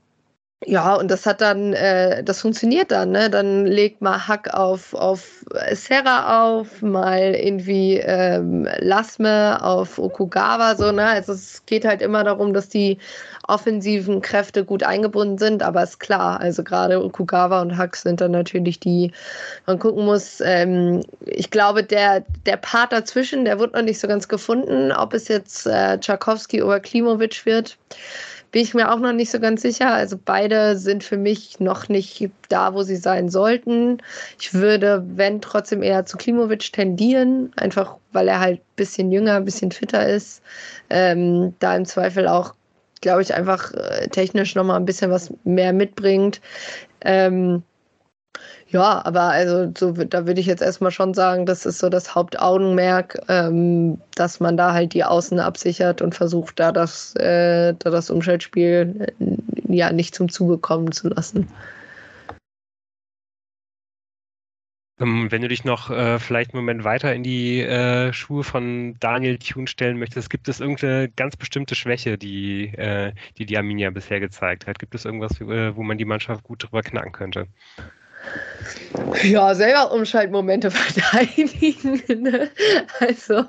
ja, und das hat dann, äh, das funktioniert dann, ne? Dann legt mal Hack auf, auf Serra auf, mal irgendwie ähm, Lasme auf Okugawa, so, ne? Also es geht halt immer darum, dass die offensiven Kräfte gut eingebunden sind, aber ist klar, also gerade Okugawa und Hack sind dann natürlich die, man gucken muss, ähm, ich glaube, der, der Part dazwischen, der wird noch nicht so ganz gefunden, ob es jetzt äh, Tchaikovsky oder Klimovic wird bin ich mir auch noch nicht so ganz sicher. Also beide sind für mich noch nicht da, wo sie sein sollten. Ich würde, wenn trotzdem eher zu Klimovic tendieren, einfach weil er halt ein bisschen jünger, ein bisschen fitter ist. Ähm, da im Zweifel auch, glaube ich, einfach äh, technisch nochmal ein bisschen was mehr mitbringt. Ähm, ja, aber also so, da würde ich jetzt erstmal schon sagen, das ist so das Hauptaugenmerk, ähm, dass man da halt die Außen absichert und versucht, da das, äh, da das Umschaltspiel äh, ja nicht zum Zuge kommen zu lassen. Ähm, Wenn du dich noch äh, vielleicht einen Moment weiter in die äh, Schuhe von Daniel Thune stellen möchtest, gibt es irgendeine ganz bestimmte Schwäche, die äh, die, die Arminia bisher gezeigt hat? Gibt es irgendwas, äh, wo man die Mannschaft gut drüber knacken könnte? Ja, selber Umschaltmomente verteidigen. Ne? Also,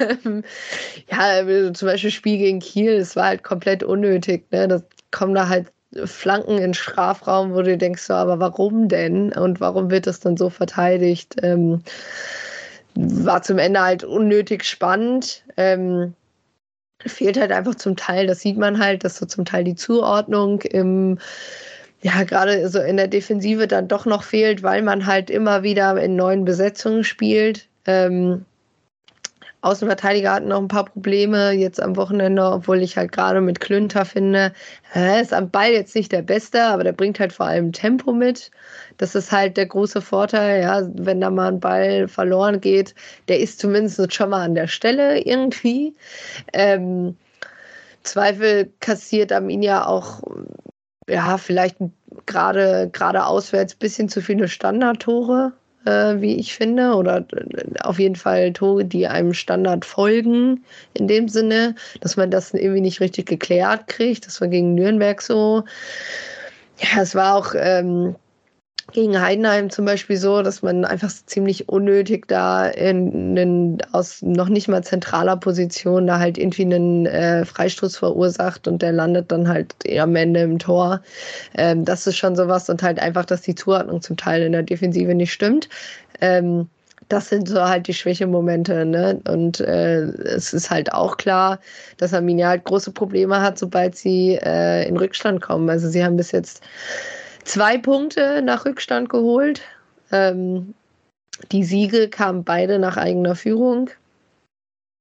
ähm, ja, also zum Beispiel Spiel gegen Kiel, das war halt komplett unnötig. Ne? Da kommen da halt Flanken in Strafraum, wo du denkst, so, aber warum denn? Und warum wird das dann so verteidigt? Ähm, war zum Ende halt unnötig spannend. Ähm, fehlt halt einfach zum Teil, das sieht man halt, dass so zum Teil die Zuordnung im ja, gerade so in der Defensive dann doch noch fehlt, weil man halt immer wieder in neuen Besetzungen spielt. Ähm, Außenverteidiger hatten noch ein paar Probleme jetzt am Wochenende, obwohl ich halt gerade mit Klünter finde, er ist am Ball jetzt nicht der Beste, aber der bringt halt vor allem Tempo mit. Das ist halt der große Vorteil, ja, wenn da mal ein Ball verloren geht, der ist zumindest schon mal an der Stelle irgendwie. Ähm, Zweifel kassiert Arminia auch ja, vielleicht gerade gerade auswärts ein bisschen zu viele Standardtore, äh, wie ich finde, oder äh, auf jeden Fall Tore, die einem Standard folgen, in dem Sinne, dass man das irgendwie nicht richtig geklärt kriegt. Das war gegen Nürnberg so. Ja, es war auch ähm, gegen Heidenheim zum Beispiel so, dass man einfach ziemlich unnötig da in, in aus noch nicht mal zentraler Position da halt irgendwie einen äh, Freistoß verursacht und der landet dann halt am Ende im Tor. Ähm, das ist schon sowas und halt einfach, dass die Zuordnung zum Teil in der Defensive nicht stimmt. Ähm, das sind so halt die Schwächemomente, ne? Und äh, es ist halt auch klar, dass Arminia halt große Probleme hat, sobald sie äh, in Rückstand kommen. Also sie haben bis jetzt zwei Punkte nach Rückstand geholt. Ähm, die Siege kamen beide nach eigener Führung.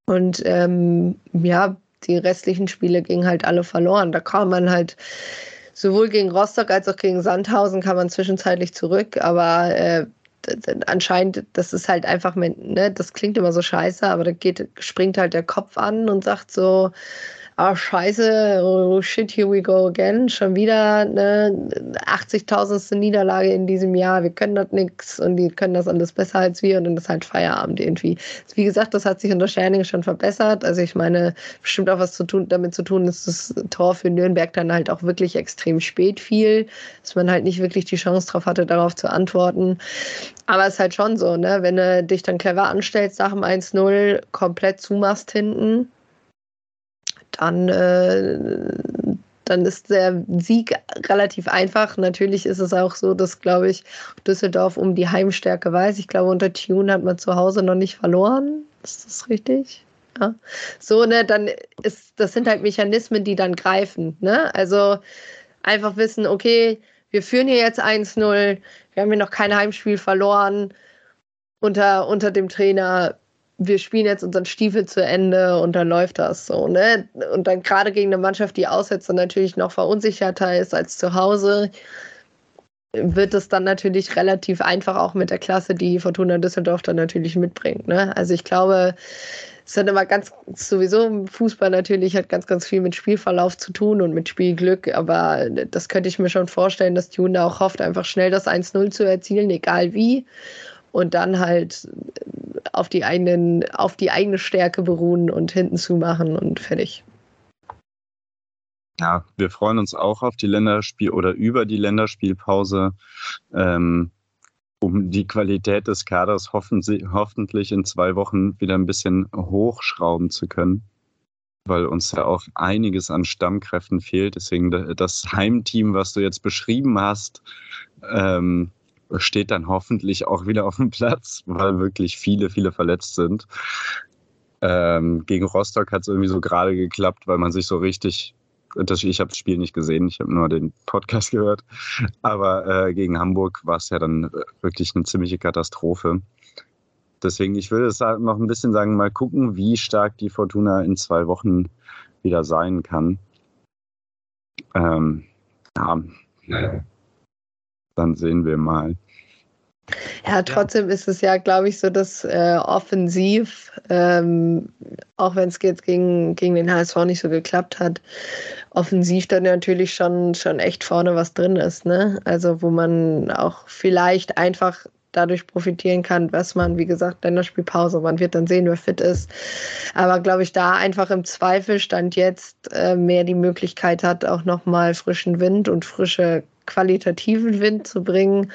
Und ähm, ja, die restlichen Spiele gingen halt alle verloren. Da kam man halt sowohl gegen Rostock als auch gegen Sandhausen kam man zwischenzeitlich zurück, aber äh, anscheinend, das ist halt einfach, ne, das klingt immer so scheiße, aber da geht, springt halt der Kopf an und sagt so, ah, scheiße, oh shit, here we go again. Schon wieder eine 80.000. Niederlage in diesem Jahr. Wir können das nix und die können das alles besser als wir und dann ist halt Feierabend irgendwie. Wie gesagt, das hat sich unter Scherning schon verbessert. Also ich meine, bestimmt auch was zu tun, damit zu tun, dass das Tor für Nürnberg dann halt auch wirklich extrem spät fiel, dass man halt nicht wirklich die Chance drauf hatte, darauf zu antworten. Aber es ist halt schon so, ne, wenn du dich dann clever anstellst nach dem 1-0, komplett zumachst hinten, dann, äh, dann ist der Sieg relativ einfach. Natürlich ist es auch so, dass, glaube ich, Düsseldorf um die Heimstärke weiß. Ich glaube, unter Tune hat man zu Hause noch nicht verloren. Ist das richtig? Ja. So, ne, dann ist, das sind halt Mechanismen, die dann greifen. Ne? Also einfach wissen, okay, wir führen hier jetzt 1-0, wir haben hier noch kein Heimspiel verloren unter, unter dem Trainer wir spielen jetzt unseren Stiefel zu Ende und dann läuft das so, ne? Und dann gerade gegen eine Mannschaft, die aussetzt und natürlich noch verunsicherter ist als zu Hause, wird es dann natürlich relativ einfach auch mit der Klasse, die Fortuna Düsseldorf dann natürlich mitbringt. Ne? Also ich glaube, es hat immer ganz sowieso Fußball natürlich hat ganz, ganz viel mit Spielverlauf zu tun und mit Spielglück, aber das könnte ich mir schon vorstellen, dass Juna auch hofft, einfach schnell das 1-0 zu erzielen, egal wie und dann halt auf die eigenen, auf die eigene Stärke beruhen und hinten zumachen und fertig. Ja, wir freuen uns auch auf die Länderspiel oder über die Länderspielpause, ähm, um die Qualität des Kaders hoffen hoffentlich in zwei Wochen wieder ein bisschen hochschrauben zu können, weil uns ja auch einiges an Stammkräften fehlt. Deswegen das Heimteam, was du jetzt beschrieben hast, ähm, steht dann hoffentlich auch wieder auf dem Platz, weil wirklich viele, viele verletzt sind. Ähm, gegen Rostock hat es irgendwie so gerade geklappt, weil man sich so richtig, das, ich habe das Spiel nicht gesehen, ich habe nur den Podcast gehört, aber äh, gegen Hamburg war es ja dann wirklich eine ziemliche Katastrophe. Deswegen, ich würde es noch ein bisschen sagen, mal gucken, wie stark die Fortuna in zwei Wochen wieder sein kann. Ähm, ja, dann sehen wir mal. Ja, trotzdem ist es ja, glaube ich, so, dass äh, offensiv, ähm, auch wenn es jetzt gegen, gegen den HSV nicht so geklappt hat, offensiv dann natürlich schon, schon echt vorne was drin ist. Ne? Also wo man auch vielleicht einfach dadurch profitieren kann, was man, wie gesagt, Länderspielpause, man wird dann sehen, wer fit ist. Aber glaube ich, da einfach im Zweifel stand jetzt äh, mehr die Möglichkeit hat, auch nochmal frischen Wind und frische qualitativen Wind zu bringen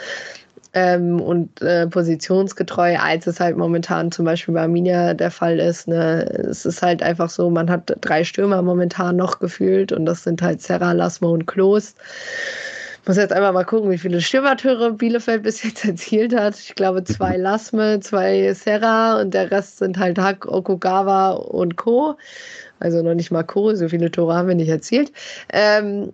ähm, und äh, positionsgetreu, als es halt momentan zum Beispiel bei Arminia der Fall ist. Ne? Es ist halt einfach so, man hat drei Stürmer momentan noch gefühlt und das sind halt Serra, Lasmo und Klos. Muss jetzt einfach mal gucken, wie viele Stürmertüre Bielefeld bis jetzt erzielt hat. Ich glaube zwei Lasme, zwei Serra und der Rest sind halt Hack, Okugawa und Co. Also noch nicht mal Co, so viele Tore haben wir nicht erzielt. Ähm,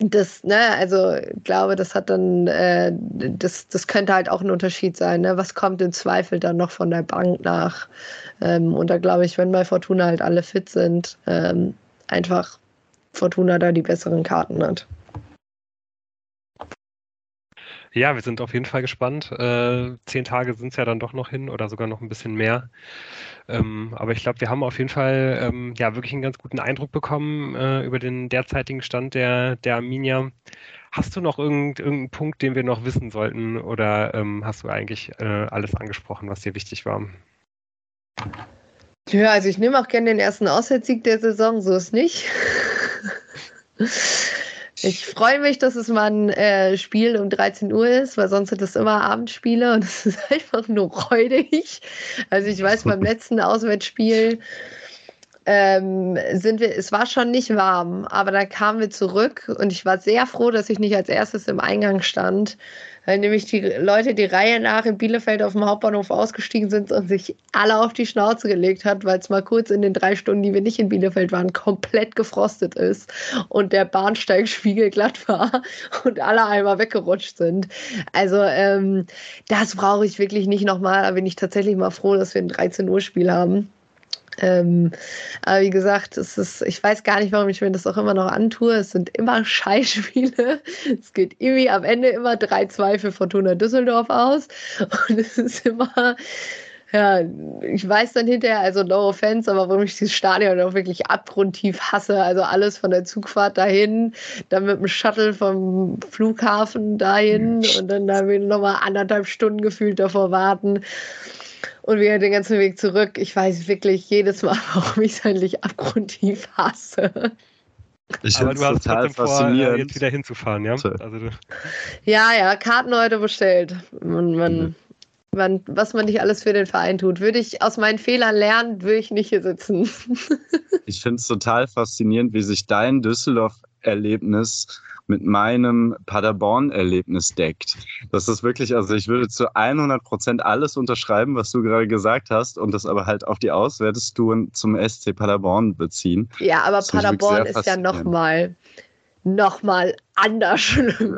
das, ne, also glaube, das hat dann, äh, das, das könnte halt auch ein Unterschied sein, ne? Was kommt im Zweifel dann noch von der Bank nach? Ähm, und da glaube ich, wenn bei Fortuna halt alle fit sind, ähm, einfach Fortuna da die besseren Karten hat. Ja, wir sind auf jeden Fall gespannt. Äh, zehn Tage sind es ja dann doch noch hin oder sogar noch ein bisschen mehr. Ähm, aber ich glaube, wir haben auf jeden Fall ähm, ja wirklich einen ganz guten Eindruck bekommen äh, über den derzeitigen Stand der, der Arminia. Hast du noch irgend, irgendeinen Punkt, den wir noch wissen sollten oder ähm, hast du eigentlich äh, alles angesprochen, was dir wichtig war? Ja, also ich nehme auch gerne den ersten Auswärtssieg der Saison, so ist nicht. Ich freue mich, dass es mal ein äh, Spiel um 13 Uhr ist, weil sonst sind es immer Abendspiele und es ist einfach nur räudig. Also ich weiß, beim letzten Auswärtsspiel ähm, sind wir, es war schon nicht warm, aber da kamen wir zurück und ich war sehr froh, dass ich nicht als erstes im Eingang stand, weil nämlich die Leute die Reihe nach in Bielefeld auf dem Hauptbahnhof ausgestiegen sind und sich alle auf die Schnauze gelegt hat, weil es mal kurz in den drei Stunden, die wir nicht in Bielefeld waren, komplett gefrostet ist und der Bahnsteig spiegelglatt war und alle einmal weggerutscht sind. Also ähm, das brauche ich wirklich nicht nochmal. Da bin ich tatsächlich mal froh, dass wir ein 13 Uhr Spiel haben. Ähm, aber wie gesagt, es ist, ich weiß gar nicht, warum ich mir das auch immer noch antue. Es sind immer Scheißspiele. Es geht irgendwie am Ende immer 3-2 für Fortuna Düsseldorf aus. Und es ist immer, ja, ich weiß dann hinterher, also no offense, aber warum ich dieses Stadion auch wirklich abgrundtief hasse. Also alles von der Zugfahrt dahin, dann mit dem Shuttle vom Flughafen dahin und dann da wieder nochmal anderthalb Stunden gefühlt davor warten und wieder den ganzen Weg zurück. Ich weiß wirklich jedes Mal, warum ich es eigentlich abgrundtief hasse. Ich Aber du hast total faszinierend. Vor, jetzt wieder hinzufahren, ja? Also, ja, ja, Karten heute bestellt. Man, man, mhm. man, was man nicht alles für den Verein tut. Würde ich aus meinen Fehlern lernen, würde ich nicht hier sitzen. ich finde es total faszinierend, wie sich dein Düsseldorf-Erlebnis mit meinem Paderborn-Erlebnis deckt. Das ist wirklich, also ich würde zu 100 Prozent alles unterschreiben, was du gerade gesagt hast und das aber halt auf die Auswärtstouren zum SC Paderborn beziehen. Ja, aber Paderborn ist ja nochmal noch mal anders schlimm.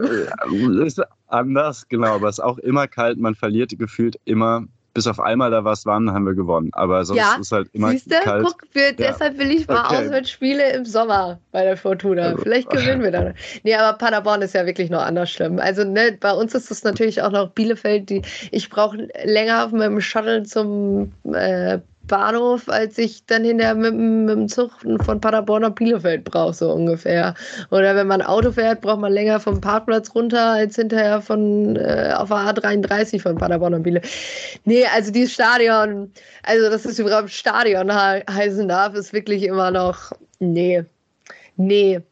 Ist anders, genau, aber es ist auch immer kalt. Man verliert gefühlt immer bis auf einmal da was waren, haben wir gewonnen. Aber sonst ja, ist halt immer siehste? kalt. Guck, für, ja. deshalb will ich mal okay. Auswärtsspiele im Sommer bei der Fortuna. Also, Vielleicht gewinnen wir dann. Nee, aber Paderborn ist ja wirklich noch anders schlimm. Also ne, bei uns ist es natürlich auch noch Bielefeld. Die, ich brauche länger auf meinem Shuttle zum äh, Bahnhof, als ich dann hinterher mit, mit dem Zug von Paderborn nach Bielefeld brauche, so ungefähr. Oder wenn man Auto fährt, braucht man länger vom Parkplatz runter, als hinterher von äh, auf der A33 von Paderborn nach Bielefeld. Nee, also dieses Stadion, also dass es überhaupt Stadion he heißen darf, ist wirklich immer noch, nee, nee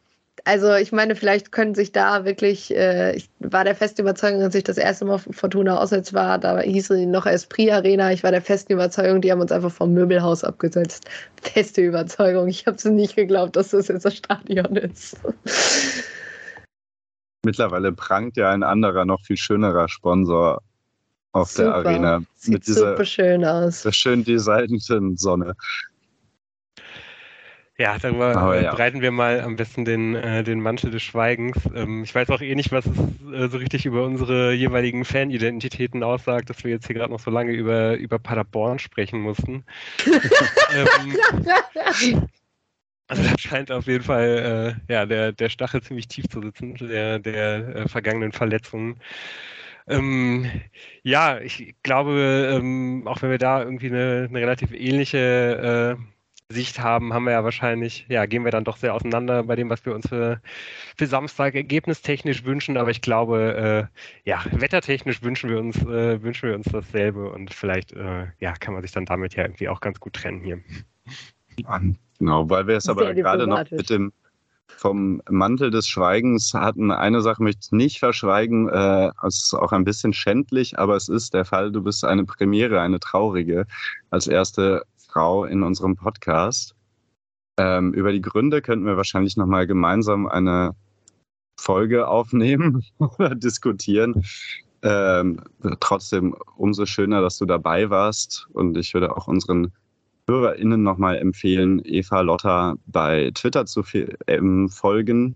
also ich meine, vielleicht können sich da wirklich, äh, ich war der festen Überzeugung, als ich das erste Mal Fortuna auswärts war, da hieß sie noch Esprit Arena, ich war der festen Überzeugung, die haben uns einfach vom Möbelhaus abgesetzt. Feste Überzeugung, ich habe es nicht geglaubt, dass das jetzt das Stadion ist. Mittlerweile prangt ja ein anderer, noch viel schönerer Sponsor auf super. der Arena. Sieht mit dieser, super schön aus. Der schön designten Sonne. Ja, darüber Aber ja. breiten wir mal am besten den, äh, den Mantel des Schweigens. Ähm, ich weiß auch eh nicht, was es äh, so richtig über unsere jeweiligen Fanidentitäten aussagt, dass wir jetzt hier gerade noch so lange über, über Paderborn sprechen mussten. ähm, also da scheint auf jeden Fall äh, ja, der, der Stachel ziemlich tief zu sitzen, der, der äh, vergangenen Verletzungen. Ähm, ja, ich glaube, ähm, auch wenn wir da irgendwie eine, eine relativ ähnliche äh, Sicht haben, haben wir ja wahrscheinlich, ja, gehen wir dann doch sehr auseinander bei dem, was wir uns für, für Samstag ergebnistechnisch wünschen. Aber ich glaube, äh, ja, wettertechnisch wünschen wir uns, äh, wünschen wir uns dasselbe und vielleicht, äh, ja, kann man sich dann damit ja irgendwie auch ganz gut trennen hier. Genau, weil wir es aber gerade noch mit dem vom Mantel des Schweigens hatten. Eine Sache möchte ich nicht verschweigen. Äh, es ist auch ein bisschen schändlich, aber es ist der Fall. Du bist eine Premiere, eine traurige. Als erste Frau in unserem Podcast. Ähm, über die Gründe könnten wir wahrscheinlich nochmal gemeinsam eine Folge aufnehmen oder diskutieren. Ähm, trotzdem umso schöner, dass du dabei warst. Und ich würde auch unseren HörerInnen nochmal empfehlen, Eva Lotta bei Twitter zu ähm, folgen.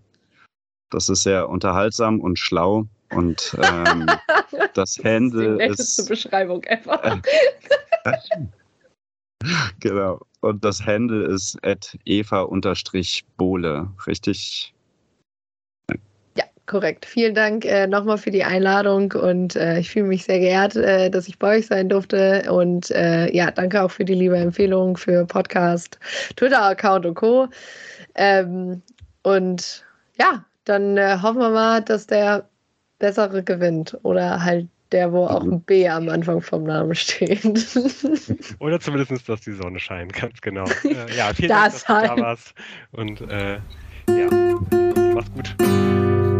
Das ist sehr unterhaltsam und schlau. Und ähm, das Handle das ist. Die ist Beschreibung ever. genau. Und das Handle ist at eva-bohle, richtig? Ja, korrekt. Vielen Dank äh, nochmal für die Einladung und äh, ich fühle mich sehr geehrt, äh, dass ich bei euch sein durfte. Und äh, ja, danke auch für die liebe Empfehlung für Podcast, Twitter-Account und Co. Ähm, und ja, dann äh, hoffen wir mal, dass der Bessere gewinnt oder halt der, wo auch ein B am Anfang vom Namen steht. Oder zumindest, dass die Sonne scheint, ganz genau. Äh, ja, vielen das Dank, dass du da warst. Und äh, ja. Macht's gut.